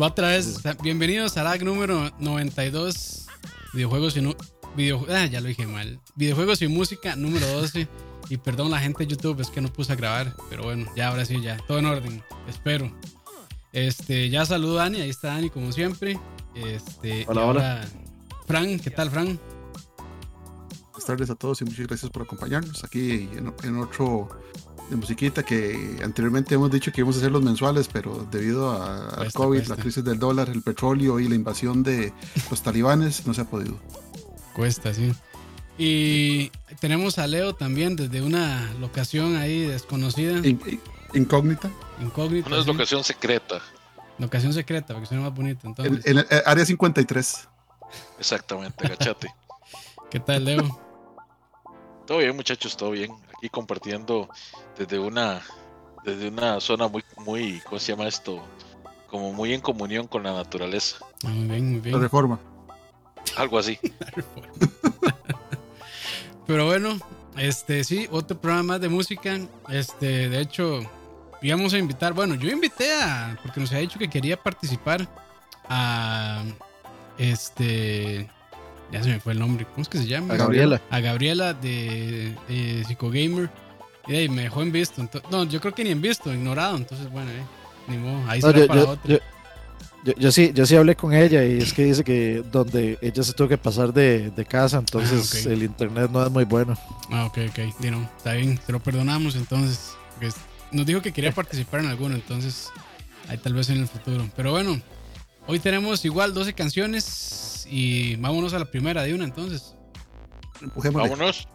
Otra vez, bienvenidos a la número 92. Videojuegos y. video, ah, ya lo dije mal. Videojuegos y música número 12. Y perdón la gente de YouTube, es que no puse a grabar. Pero bueno, ya ahora sí, ya. Todo en orden. Espero. Este, ya saludo a Dani. Ahí está Dani, como siempre. Este, hola, hola. Fran, ¿qué tal, Fran? Buenas tardes a todos y muchas gracias por acompañarnos aquí en, otro de musiquita que anteriormente hemos dicho que íbamos a hacer los mensuales, pero debido al COVID, la crisis del dólar, el petróleo y la invasión de los talibanes, no se ha podido. Cuesta, sí. Y tenemos a Leo también desde una locación ahí desconocida. incógnita. Incógnita. Una locación secreta. Locación secreta, porque suena más bonito. Entonces. En, el área 53. Exactamente, agachate. ¿Qué tal, Leo? Todo bien, muchachos, todo bien. Aquí compartiendo desde una desde una zona muy muy ¿cómo se llama esto? Como muy en comunión con la naturaleza. Ah, muy bien, muy bien. La reforma. Algo así. Pero bueno, este sí, otro programa más de música. Este, de hecho, íbamos a invitar, bueno, yo invité a porque nos había dicho que quería participar a este ya se me fue el nombre, ¿cómo es que se llama? A Gabriela. A Gabriela de eh, Psicogamer. Y ahí me dejó en visto. no, yo creo que ni en visto, ignorado. Entonces, bueno, eh, ni modo. Ahí será para otro. Yo, sí, yo sí hablé con ella y es que dice que donde ella se tuvo que pasar de, casa, entonces ah, el internet no es muy bueno. Ah, ok, ok. está bien, te lo perdonamos entonces. Nos dijo que quería participar en alguno, entonces ahí tal vez en el futuro. Pero bueno, hoy tenemos igual 12 canciones y vámonos a la primera de una entonces. Vámonos.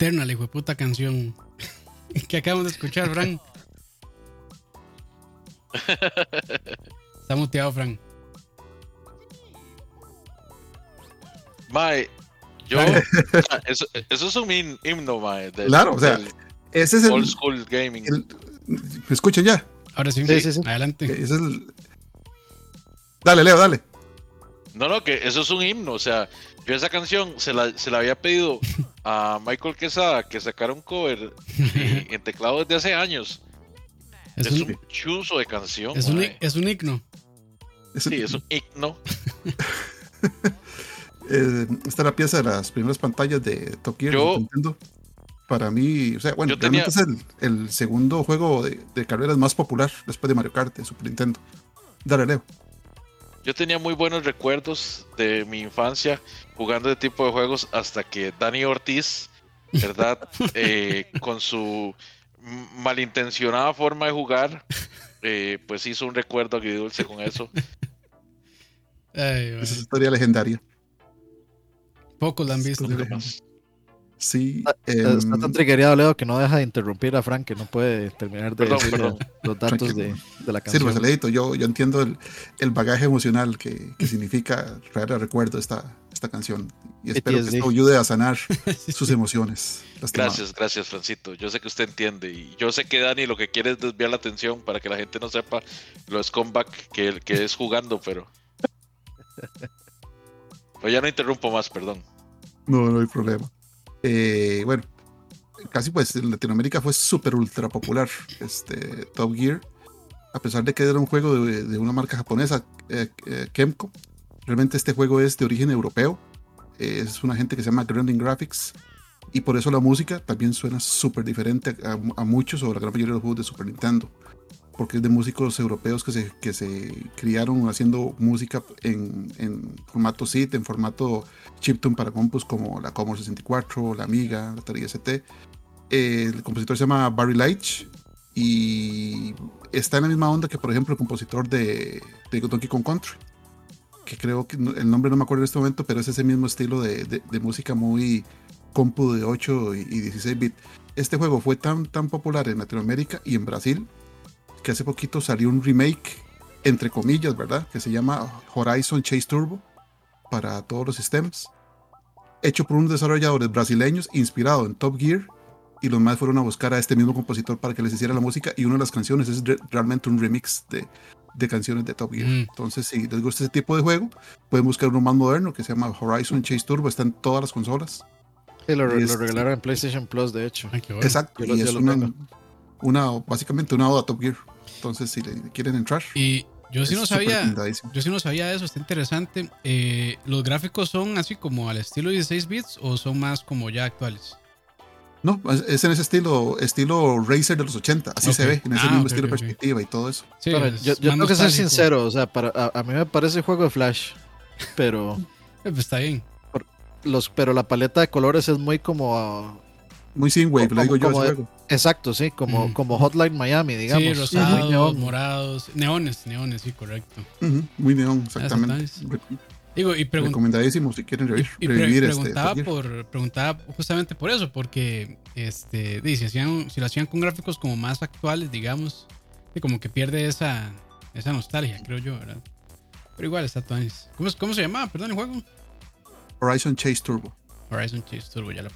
Eternal, hijo de puta canción. que acabamos de escuchar, Frank. Está muteado, Frank. Mae, yo. eso, eso, es un himno, mae. claro, o sea, ese es el. Old school gaming. ¿Me escuchan ya? Ahora sí, sí, sí, adelante. Ese es el, dale, Leo, dale. No, no, que eso es un himno. O sea, yo esa canción se la, se la había pedido a Michael Quesada que sacara un cover en teclado desde hace años. Es, un, chuzo de canción. Es un, es un himno. Sí, es un himno. Eh, esta es la pieza de las primeras pantallas de Top Gear Nintendo. Para mí, o sea, bueno, realmente es el, segundo juego de, de, carreras más popular después de Mario Kart de Super Nintendo. Dale, Leo. Yo tenía muy buenos recuerdos de mi infancia jugando este tipo de juegos hasta que Dani Ortiz, ¿verdad? Eh, con su malintencionada forma de jugar, eh, pues hizo un recuerdo agridulce con eso. Esa es historia legendaria. Pocos la han visto. Sí. Está, tan em, triggerado, Leo, que no deja de interrumpir a Frank, que no puede terminar de decir los datos de, la canción. Sí, pues yo, yo entiendo el, el bagaje emocional que, que significa traer a recuerdo esta, esta canción. Y espero que esto ayude a sanar sus emociones. Gracias, gracias, Francito. Yo sé que usted entiende. Y yo sé que Dani lo que quiere es desviar la atención para que la gente no sepa los comeback que, que es jugando, pero. Pues ya no interrumpo más, perdón. No, no hay problema. Eh, bueno, casi pues en Latinoamérica fue súper ultra popular este Top Gear. A pesar de que era un juego de, una marca japonesa, eh, eh, Kemco, realmente este juego es de origen europeo. es una gente que se llama Grounding Graphics. Y por eso la música también suena súper diferente a, a, muchos o la gran mayoría de los juegos de Super Nintendo porque es de músicos europeos que se, que se criaron haciendo música en, en formato SID, en formato chiptune para compus como la Commodore 64, la Amiga, la Atari ST. el compositor se llama Barry Leitch y está en la misma onda que, por ejemplo, el compositor de, de Donkey Kong Country, que creo que el nombre no me acuerdo en este momento, pero es ese mismo estilo de, de, música muy compu de 8 y, y 16 bit. Este juego fue tan, tan popular en Latinoamérica y en Brasil que hace poquito salió un remake, entre comillas, ¿verdad? Que se llama Horizon Chase Turbo para todos los sistemas, hecho por unos desarrolladores brasileños inspirado en Top Gear y los más fueron a buscar a este mismo compositor para que les hiciera la música y una de las canciones es realmente un remix de, de canciones de Top Gear. Mm. Entonces, si les gusta ese tipo de juego, pueden buscar uno más moderno que se llama Horizon Chase Turbo, está en todas las consolas. Sí, lo, regalaron en PlayStation Plus, de hecho. Exacto, y es una, una, básicamente una oda a Top Gear. Entonces, si le quieren entrar. Y yo sí no sabía. Yo sí no sabía eso, está interesante. Eh, ¿Los gráficos son así como al estilo 16 bits o son más como ya actuales? No, es en ese estilo, estilo Razer de los 80, así se ve, en ese ah, mismo estilo de perspectiva y todo eso. yo, tengo que ser sincero, o sea, para, a, mí me parece juego de Flash, pero... Eh, pues está bien. los, pero la paleta de colores es muy como muy sin wave, lo digo yo. exacto, sí, como, como Hotline Miami, digamos. Sí, rosados, morados, neones, neones, sí, correcto. Muy neón, exactamente. Digo, y Recomendadísimo si quieren revivir, y, este preguntaba, por, preguntaba justamente por eso, porque este, si, hacían, si lo hacían con gráficos como más actuales, digamos, y como que pierde esa, esa nostalgia, creo yo, ¿verdad? Pero igual está todo ¿Cómo, ¿Cómo se llamaba? Perdón, el juego. Horizon Chase Turbo. Horizon Chase Turbo, ya lo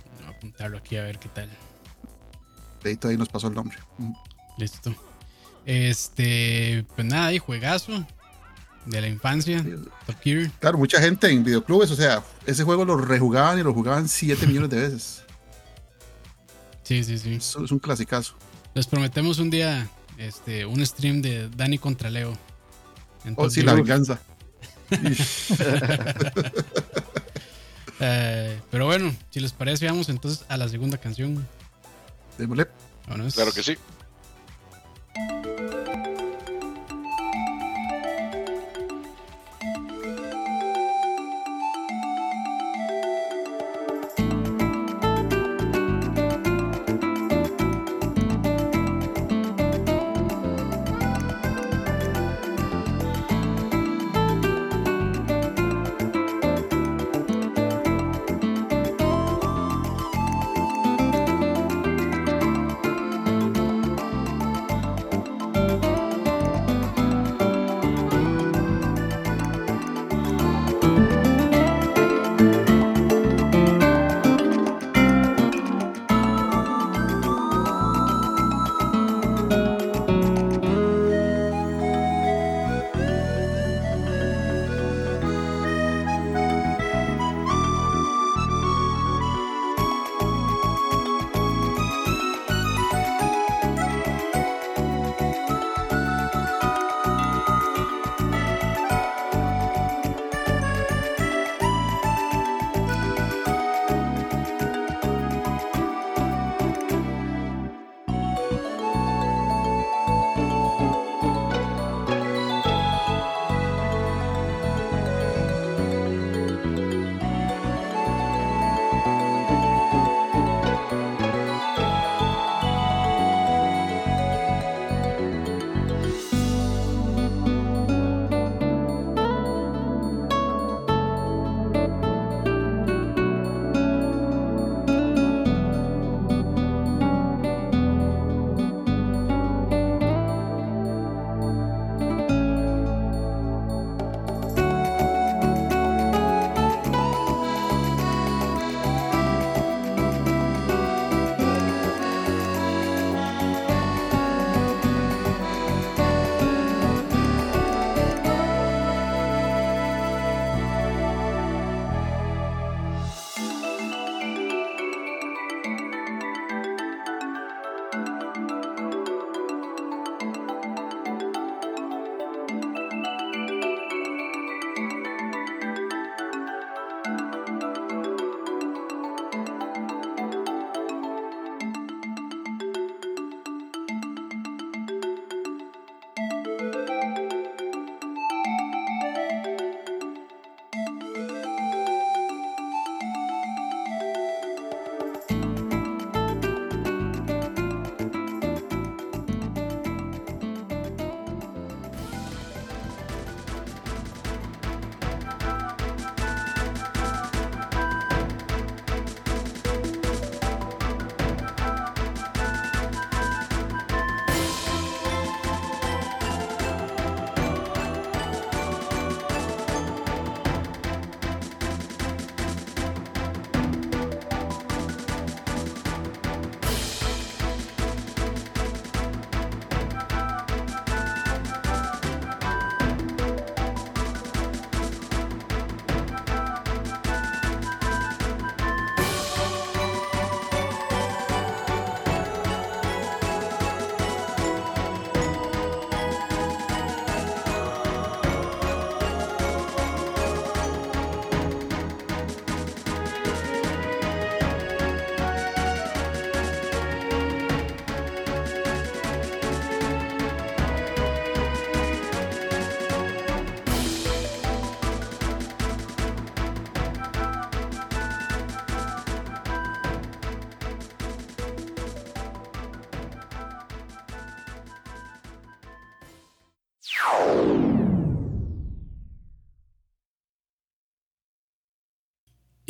apuntarlo aquí a ver qué tal. Ahí nos pasó el nombre. Listo. Este, pues nada, y juegazo de la infancia. Gear. Claro, mucha gente en videoclubes, o sea, ese juego lo rejugaban y lo jugaban 7 millones de veces. Sí, sí, sí. Es, es un clasicazo. Les prometemos un día este, un stream de Dani contra Leo. oh, sí, la venganza. Eh, pero bueno, si les parece, vamos entonces a la segunda canción. Démosle. Claro que sí.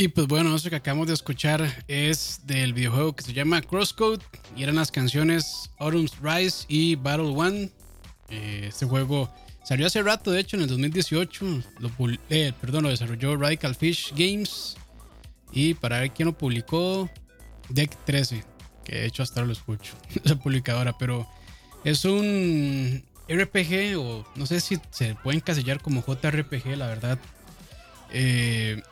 Y pues bueno, eso que acabamos de escuchar es del videojuego que se llama Crosscode y eran las canciones Autumn's Rise y Battle One. Este juego salió hace rato, de hecho, en el 2018. Lo, eh, perdón, lo desarrolló Radical Fish Games. Y para ver quién lo publicó, Deck 13, que de hecho hasta ahora lo escucho, esa publicadora, pero es un RPG o no sé si se puede encasillar como JRPG, la verdad. Eh,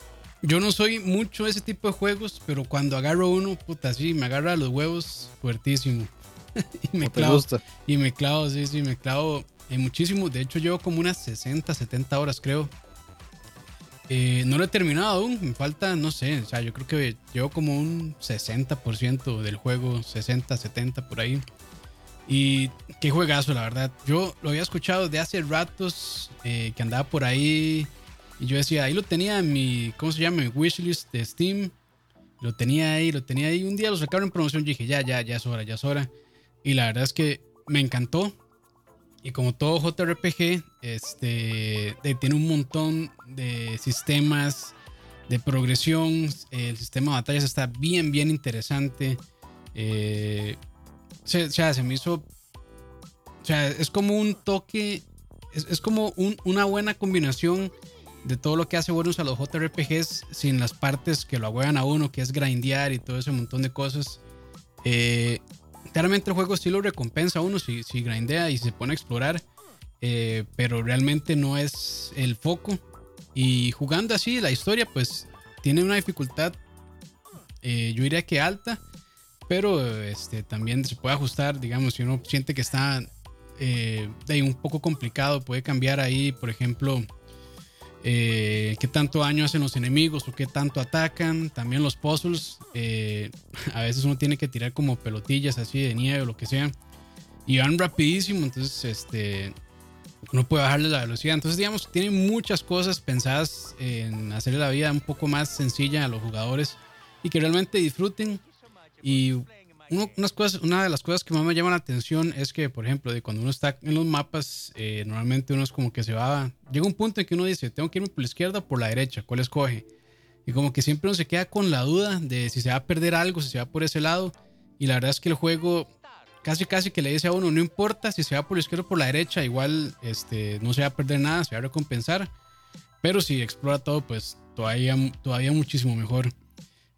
yo no soy mucho de ese tipo de juegos, pero cuando agarro uno, puta, sí, me agarra los huevos fuertísimo. y me clavo. Y me clavo, sí, sí, me clavo eh, muchísimo. De hecho, llevo como unas 60, 70 horas, creo. Eh, no lo he terminado aún, me falta, no sé, o sea, yo creo que llevo como un 60% del juego, 60, 70 por ahí. Y qué juegazo, la verdad. Yo lo había escuchado de hace ratos eh, que andaba por ahí y yo decía, ahí lo tenía en mi, ¿cómo se llama? Wishlist de Steam. Lo tenía ahí, lo tenía ahí. Un día lo sacaron en promoción y dije, ya, ya, ya es hora, ya es hora. Y la verdad es que me encantó. Y como todo JRPG, este, tiene un montón de sistemas de progresión. El sistema de batallas está bien, bien interesante. Eh, o sea, se me hizo. O sea, es como un toque. Es, como una buena combinación de todo lo que hace buenos a los JRPGs sin las partes que lo agüevan a uno, que es grindear y todo ese montón de cosas. Eh, claramente el juego sí lo recompensa a uno si, si grindea y se pone a explorar, eh, pero realmente no es el foco. Y jugando así, la historia pues tiene una dificultad, eh, yo diría que alta, pero este, también se puede ajustar, digamos, si uno siente que está un poco complicado, puede cambiar ahí, por ejemplo, eh, qué tanto daño hacen los enemigos o qué tanto atacan. También los puzzles. Eh, a veces uno tiene que tirar como pelotillas así de nieve o lo que sea. Y van rapidísimo. Entonces, este. No puede bajarle la velocidad. Entonces, digamos, tiene muchas cosas pensadas en hacerle la vida un poco más sencilla a los jugadores y que realmente disfruten. Y una de las cosas que más me llama la atención es que, por ejemplo, de cuando uno está en los mapas, eh, normalmente uno es como que se va. Llega un punto en que uno dice, tengo que irme por la izquierda o por la derecha, ¿cuál escoge? Y como que siempre uno se queda con la duda de si se va a perder algo, si se va por ese lado. Y la verdad es que el juego casi casi que le dice a uno, no importa si se va por la izquierda o por la derecha, igual este, no se va a perder nada, se va a recompensar. Pero si explora todo, pues todavía, todavía muchísimo mejor.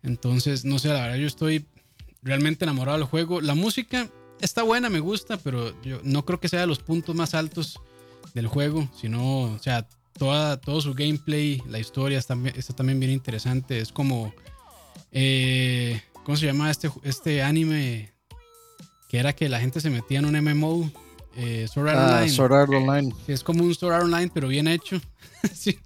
Entonces, no sé, la verdad yo estoy realmente enamorado del juego. La música está buena, me gusta, pero yo no creo que sea de los puntos más altos del juego, sino, o sea, toda, todo su gameplay, la historia está, está también bien interesante. Es como, eh, ¿cómo se llama este, este anime? Que era que la gente se metía en un MMO. Eh, Sword Art ah, Online. Sword Art Online. Es como un Sword Art Online, pero bien hecho. sí,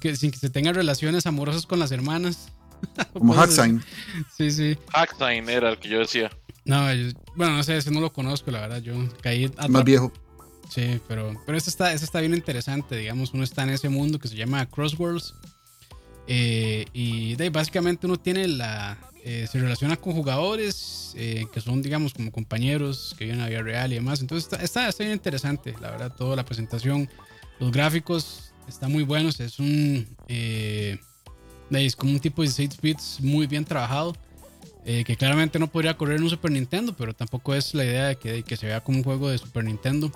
que, sin que se tengan relaciones amorosas con las hermanas. Como Hacksign. Sí, sí. Hacksign era el que yo decía. No, bueno, no sé, ese no lo conozco, la verdad. Yo caí. Más viejo. Sí, pero, pero este, está, está bien interesante. Digamos, uno está en ese mundo que se llama Crossworlds. Eh, y de, básicamente uno tiene la. Eh, se relaciona con jugadores eh, que son, digamos, como compañeros que viven en la vida real y demás. Entonces está, está, bien interesante, la verdad, toda la presentación. Los gráficos están muy buenos. Es un. Es como un tipo de 16 bits muy bien trabajado. Eh, que claramente no podría correr en un Super Nintendo, pero tampoco es la idea de que, que, se vea como un juego de Super Nintendo.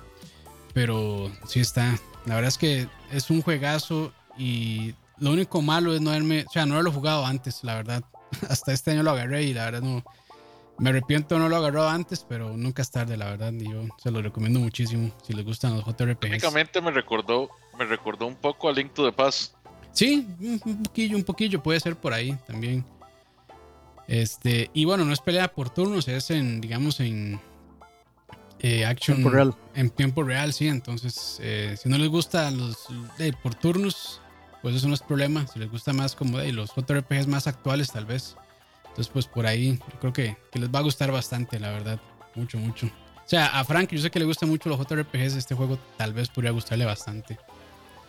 Pero sí está. La verdad es que es un juegazo y lo único malo es no haberme, o sea, no haberlo jugado antes, la verdad. Hasta este año lo agarré y la verdad no. Me arrepiento no lo agarró antes, pero nunca es tarde, la verdad. Y yo se lo recomiendo muchísimo si les gustan los JRPGs. Técnicamente me recordó, me recordó un poco a Link to the Past. Sí, un poquillo, un poquillo, puede ser por ahí también. Este, y bueno, no es pelea por turnos, es en, digamos, en eh, action. Tiempo real. En tiempo real, sí. Entonces, eh, si no les gusta los de por turnos, pues eso no es problema. Si les gusta más como de los JRPGs más actuales, tal vez. Entonces, pues por ahí, yo creo que, que, les va a gustar bastante, la verdad. Mucho, mucho. O sea, a Frank, yo sé que le gusta mucho los JRPGs, este juego tal vez podría gustarle bastante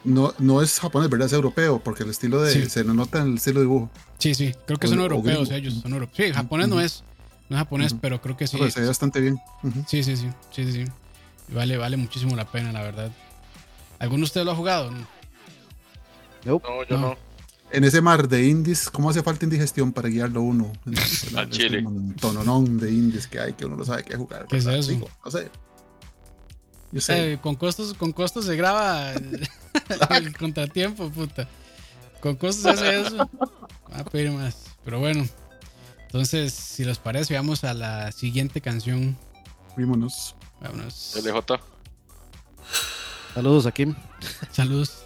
no, no es japonés, ¿verdad? Es europeo, porque el estilo de. Se nota en el estilo de dibujo. Sí, sí, creo que son europeos ellos. Son europeos. Sí, japonés no es. No es japonés, pero creo que sí. se ve bastante bien. Sí, sí, sí. Sí, sí, sí. Vale, vale muchísimo la pena, la verdad. ¿Alguno de ustedes lo ha jugado? No, no yo no. En ese mar de indies, ¿cómo hace falta indigestión para guiarlo uno? A Chile. Un tononón de indies que hay que uno no sabe qué jugar. ¿Qué es eso? no sé. Yo sé. Eh, con costos, con costos se graba el, contratiempo, puta. Con costos se hace eso. a pedir más. Pero bueno. Entonces, si les parece, vamos a la siguiente canción. Vímonos. Vámonos. LJ. Saludos, Kim. Saludos.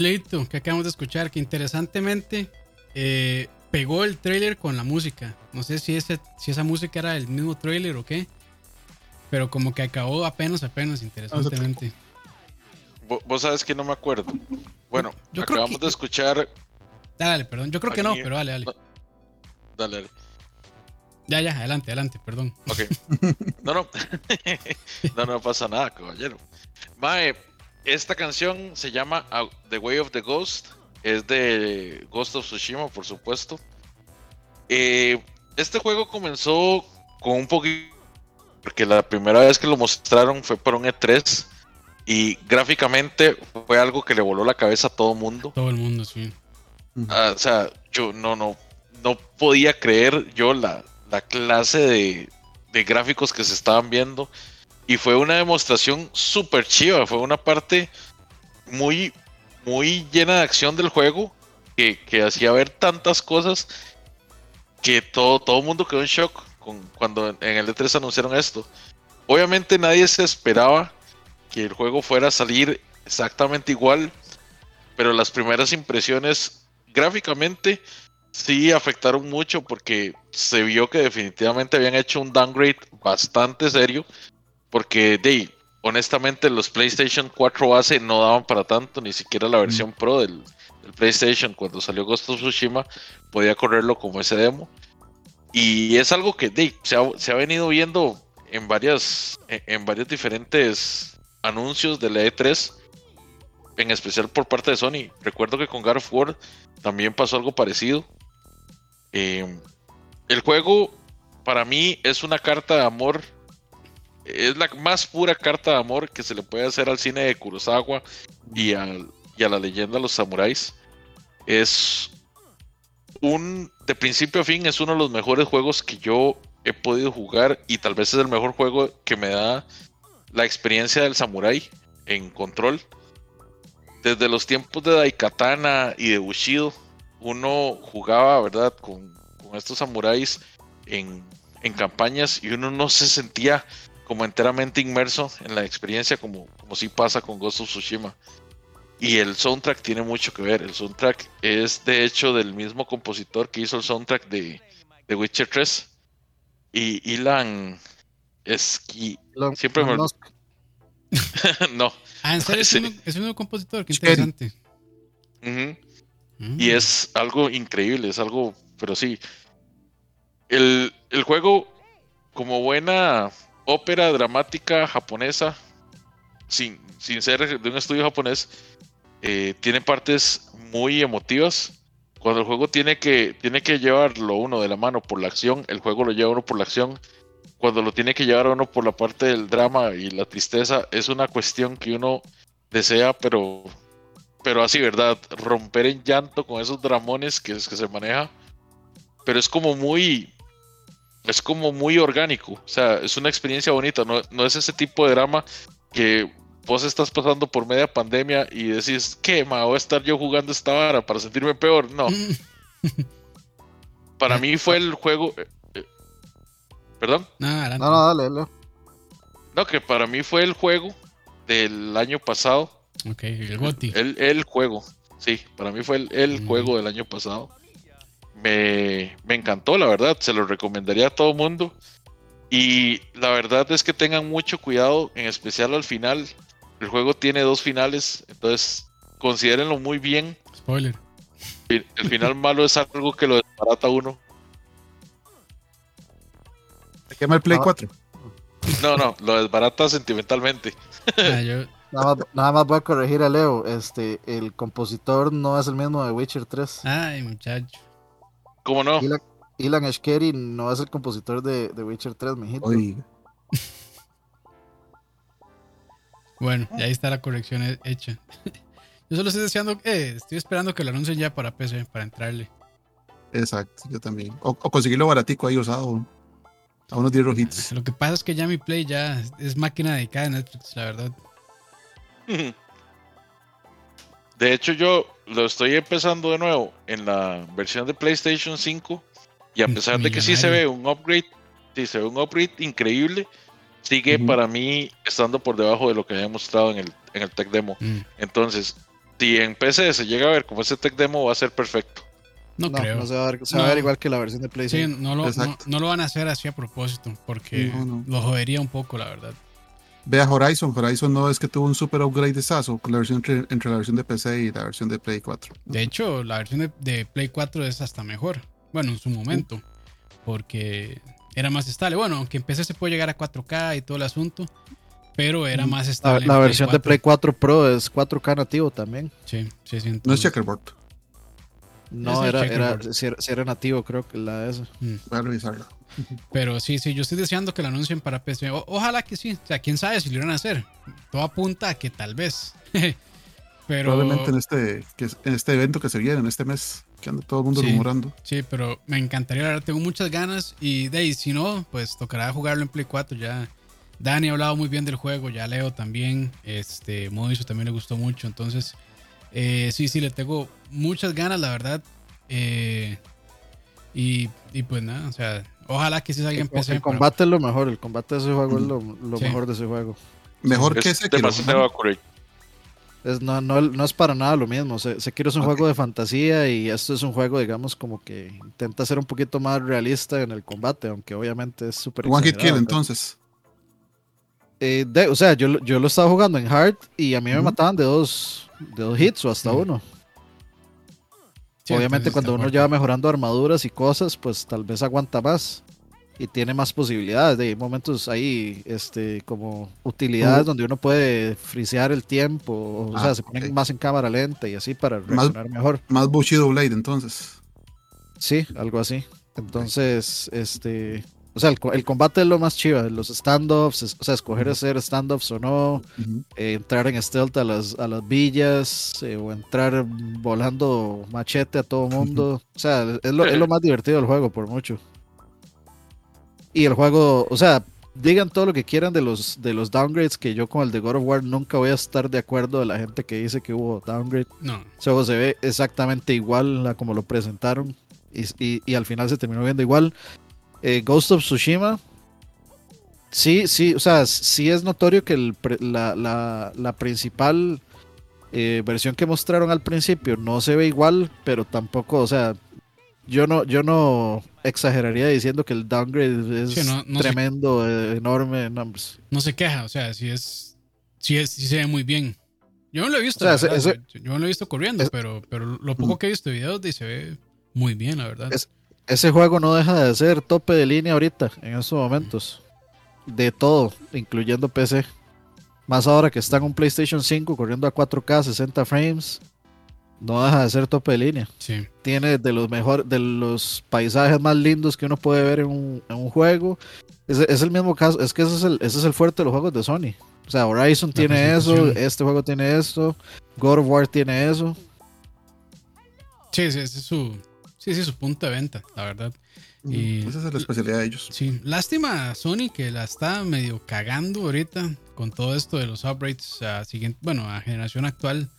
Leito, que acabamos de escuchar, que interesantemente eh, pegó el trailer con la música. No sé si, ese, si esa música era el mismo trailer o qué. pero como que acabó apenas, apenas, interesantemente. Vos sabes que no me acuerdo. Bueno, yo acabamos de escuchar. Dale, perdón. Yo creo que no, pero dale, dale. Dale, dale. Ya, ya, adelante, adelante, perdón. Ok. No, no. no, no pasa nada, caballero. Mae, esta canción se llama The Way of the Ghost. Es de Ghost of Tsushima, por supuesto. Eh, este juego comenzó con un poquito. Porque la primera vez que lo mostraron fue por un E3. Y gráficamente fue algo que le voló la cabeza a todo el mundo. Todo el mundo, sí. Ah, o sea, yo no, no, no podía creer yo la, la clase de, de gráficos que se estaban viendo. Y fue una demostración súper chiva. Fue una parte muy, muy llena de acción del juego. Que, que hacía ver tantas cosas. Que todo, todo mundo quedó en shock con, cuando en el E3 anunciaron esto. Obviamente nadie se esperaba que el juego fuera a salir exactamente igual. Pero las primeras impresiones gráficamente sí afectaron mucho porque se vio que definitivamente habían hecho un downgrade bastante serio porque, de, honestamente, los PlayStation 4 base no daban para tanto, ni siquiera la versión Pro del, PlayStation cuando salió Ghost of Tsushima podía correrlo como ese demo. Y es algo que de, se, ha, venido viendo en varias, en, varios diferentes anuncios de la E3, en especial por parte de Sony. Recuerdo que con God of War también pasó algo parecido. Eh, el juego para mí es una carta de amor es la más pura carta de amor que se le puede hacer al cine de Kurosawa y, a la leyenda de los samuráis. Es un, de principio a fin, es uno de los mejores juegos que yo he podido jugar y tal vez es el mejor juego que me da la experiencia del samurái en control. Desde los tiempos de Daikatana y de Bushido, uno jugaba, ¿verdad?, con, estos samuráis en, en campañas y uno no se sentía como enteramente inmerso en la experiencia, como, como sí pasa con Ghost of Tsushima. Y el soundtrack tiene mucho que ver. El soundtrack es de hecho del mismo compositor que hizo el soundtrack de, de Witcher 3. Y Ilan Esqui. Siempre me. no. Ah, en serio, es, un, es un compositor, qué interesante. Mm. Y es algo increíble, es algo. Pero sí. El, el juego, como buena ópera dramática japonesa, sin, sin ser de un estudio japonés, eh, tiene partes muy emotivas. Cuando el juego tiene que, tiene que llevarlo uno de la mano por la acción, el juego lo lleva uno por la acción. Cuando lo tiene que llevar uno por la parte del drama y la tristeza, es una cuestión que uno desea, pero, pero así, ¿verdad? Romper en llanto con esos dramones que, que se maneja. Pero es como muy, es como muy orgánico. O sea, es una experiencia bonita. No, es ese tipo de drama que vos estás pasando por media pandemia y decís, ¿qué, ma? ¿Voy a estar yo jugando esta vara para sentirme peor? No. para mí fue el juego. Eh, eh, ¿Perdón? No, no, dale, dale. No, que para mí fue el juego del año pasado. Ok, el GOTI. El, juego, sí, para mí fue el, mm. juego del año pasado me, encantó, la verdad. Se lo recomendaría a todo mundo. Y la verdad es que tengan mucho cuidado, en especial al final. El juego tiene dos finales, entonces considérenlo muy bien. Spoiler. El, final malo es algo que lo desbarata uno. ¿Se quema el Play 4? No, no, lo desbarata sentimentalmente. Ah, nada, más, voy a corregir a Leo. Este, el compositor no es el mismo de Witcher 3. Ay, muchacho. ¿Cómo no? Ilan, Ashkeri no es el compositor de, de Witcher 3, mijito. Bueno, y ahí está la corrección hecha. Yo solo estoy deseando, eh, estoy esperando que lo anuncien ya para PC, para entrarle. Exacto, yo también. O, conseguirlo baratico ahí usado. A unos 10 rojitos. Lo que pasa es que ya mi Play ya es máquina dedicada a Netflix, la verdad. De hecho, yo lo estoy empezando de nuevo en la versión de PlayStation 5 y a pesar de que sí se ve un upgrade, sí se ve un upgrade increíble, sigue para mí estando por debajo de lo que había mostrado en el, en Tech Demo. Mm. Entonces, si en PC se llega a ver como ese Tech Demo va a ser perfecto. No, creo. No se va, a ver, se va a ver igual que la versión de PlayStation. Sí, no lo, no, lo, van a hacer así a propósito, porque lo jodería un poco, la verdad. Vea Horizon. Horizon no es que tuvo un super upgrade de SAS con la versión entre, entre, la versión de PC y la versión de Play 4. De hecho, la versión de, Play 4 es hasta mejor. Bueno, en su momento. Porque era más estable. Bueno, aunque en PC se puede llegar a 4K y todo el asunto. Pero era más estable. La, versión de Play 4 Pro es 4K nativo también. Sí, sí, sí. No es checkerboard. No, era, era, si era, nativo, creo que la de esa. Mm. Voy a revisarla. Pero sí, sí, yo estoy deseando que lo anuncien para PC. ojalá que sí. O sea, quién sabe si lo iban a hacer. Todo apunta a que tal vez. pero... Probablemente en este, que, en este evento que se viene, en este mes, que anda todo el mundo rumorando. Sí, pero me encantaría, la verdad, tengo muchas ganas. Y de ahí, si no, pues tocará jugarlo en Play 4. Ya Dani ha hablado muy bien del juego, ya Leo también. Este, Moiso también le gustó mucho. Entonces, eh, sí, sí, le tengo muchas ganas, la verdad. Eh, y, y, pues nada, o sea, Ojalá que sí salga en PC. El combate es lo mejor, el combate de ese juego es lo, mejor de ese juego. Mejor que ese es, no, no, no, es para nada lo mismo. Sekiro es un juego de fantasía y esto es un juego, digamos, como que intenta ser un poquito más realista en el combate, aunque obviamente es súper. One Hit Kill, entonces. Eh, o sea, yo, yo lo estaba jugando en hard y a mí me mataban de dos, de dos hits o hasta uno. Obviamente cuando uno ya va mejorando armaduras y cosas, pues tal vez aguanta más y tiene más posibilidades. Hay momentos ahí, este, como utilidades donde uno puede frisear el tiempo, o sea, ah, se pone más en cámara lenta y así para reaccionar mejor. Más Bushido Blade entonces. Sí, algo así. Entonces, este, o sea, el, combate es lo más chiva, los standoffs, o sea, escoger hacer standoffs o no, eh, entrar en stealth a las, a las villas, eh, o entrar volando machete a todo mundo. O sea, es lo, es lo más divertido del juego, por mucho. Y el juego, o sea, digan todo lo que quieran de los, de los downgrades, que yo con el de God of War nunca voy a estar de acuerdo de la gente que dice que hubo downgrade. No. O sea, se ve exactamente igual a como lo presentaron. Y, y, y, al final se terminó viendo igual. Eh, Ghost of Tsushima, sí, sí, o sea, sí es notorio que la, principal eh, versión que mostraron al principio no se ve igual, pero tampoco, o sea, yo no, yo no exageraría diciendo que el downgrade es tremendo, eh, enorme. No, pues. no, se queja, o sea, si es, si es, si se ve muy bien. Yo no lo he visto, yo no lo he visto corriendo, pero, pero lo poco que he visto de videos se ve muy bien, la verdad ese juego no deja de ser tope de línea ahorita, en estos momentos. De todo, incluyendo PC. Más ahora que está en un PlayStation 5 corriendo a 4K 60 frames. No deja de ser tope de línea. Sí. Tiene de los mejores, de los paisajes más lindos que uno puede ver en un, juego. Es, el mismo caso, es que ese es el, ese es el fuerte de los juegos de Sony. O sea, Horizon tiene eso, este juego tiene esto, God of War tiene eso. Sí, sí, ese es su, Sí, sí, su punto de venta, la verdad. Y, Esa es la especialidad de ellos. Sí, lástima Sony que la está medio cagando ahorita con todo esto de los upgrades a siguiente, bueno, a generación actual.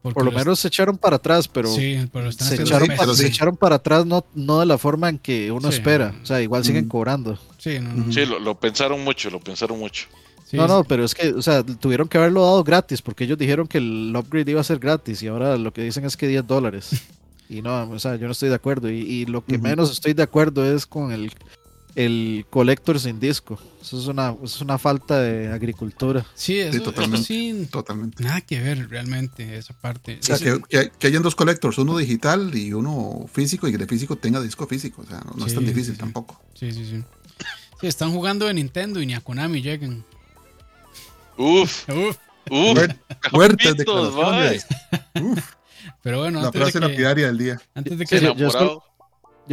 Por lo menos se echaron para atrás, pero, sí, pero se, echaron para, se, echaron para, atrás no, no de la forma en que uno espera. O sea, igual siguen cobrando. Sí, sí lo, pensaron mucho, lo pensaron mucho. no, no, pero es que, o sea, tuvieron que haberlo dado gratis porque ellos dijeron que el upgrade iba a ser gratis y ahora lo que dicen es que 10 dólares. Y no, o sea, yo no estoy de acuerdo. Y, lo que menos estoy de acuerdo es con el, el collector sin disco. Eso es una, es una falta de agricultura. Sí, eso, totalmente, sí, totalmente. Nada que ver realmente esa parte. O sea, que, que, hayan dos collectors, uno digital y uno físico, y que el físico tenga disco físico. O sea, no, es tan difícil tampoco. Sí, sí, sí. Sí, están jugando de Nintendo y ni a Konami llegan. Uf. Uf. Uf. Fuertes declaraciones. Uf. Pero bueno, la frase lapidaria del día. Antes de que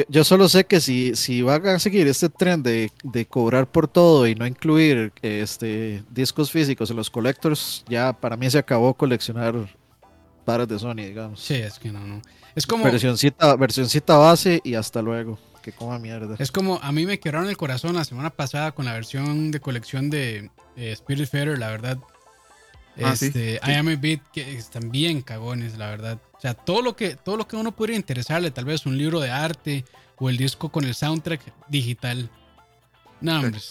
yo, solo, sé que si, si van a seguir este tren de, cobrar por todo y no incluir este discos físicos en los collectors, ya para mí se acabó coleccionar pares de Sony, digamos. Sí, es que no, no. Es como. Versioncita, versioncita base y hasta luego. Que coma mierda. Es como a mí me quebraron el corazón la semana pasada con la versión de colección de eh, Spirit Fair, la verdad. Ah, este, I Am a Beat, que están bien cagones, la verdad. O sea, todo lo que, todo lo que uno podría interesarle, tal vez un libro de arte o el disco con el soundtrack digital. No, hombre.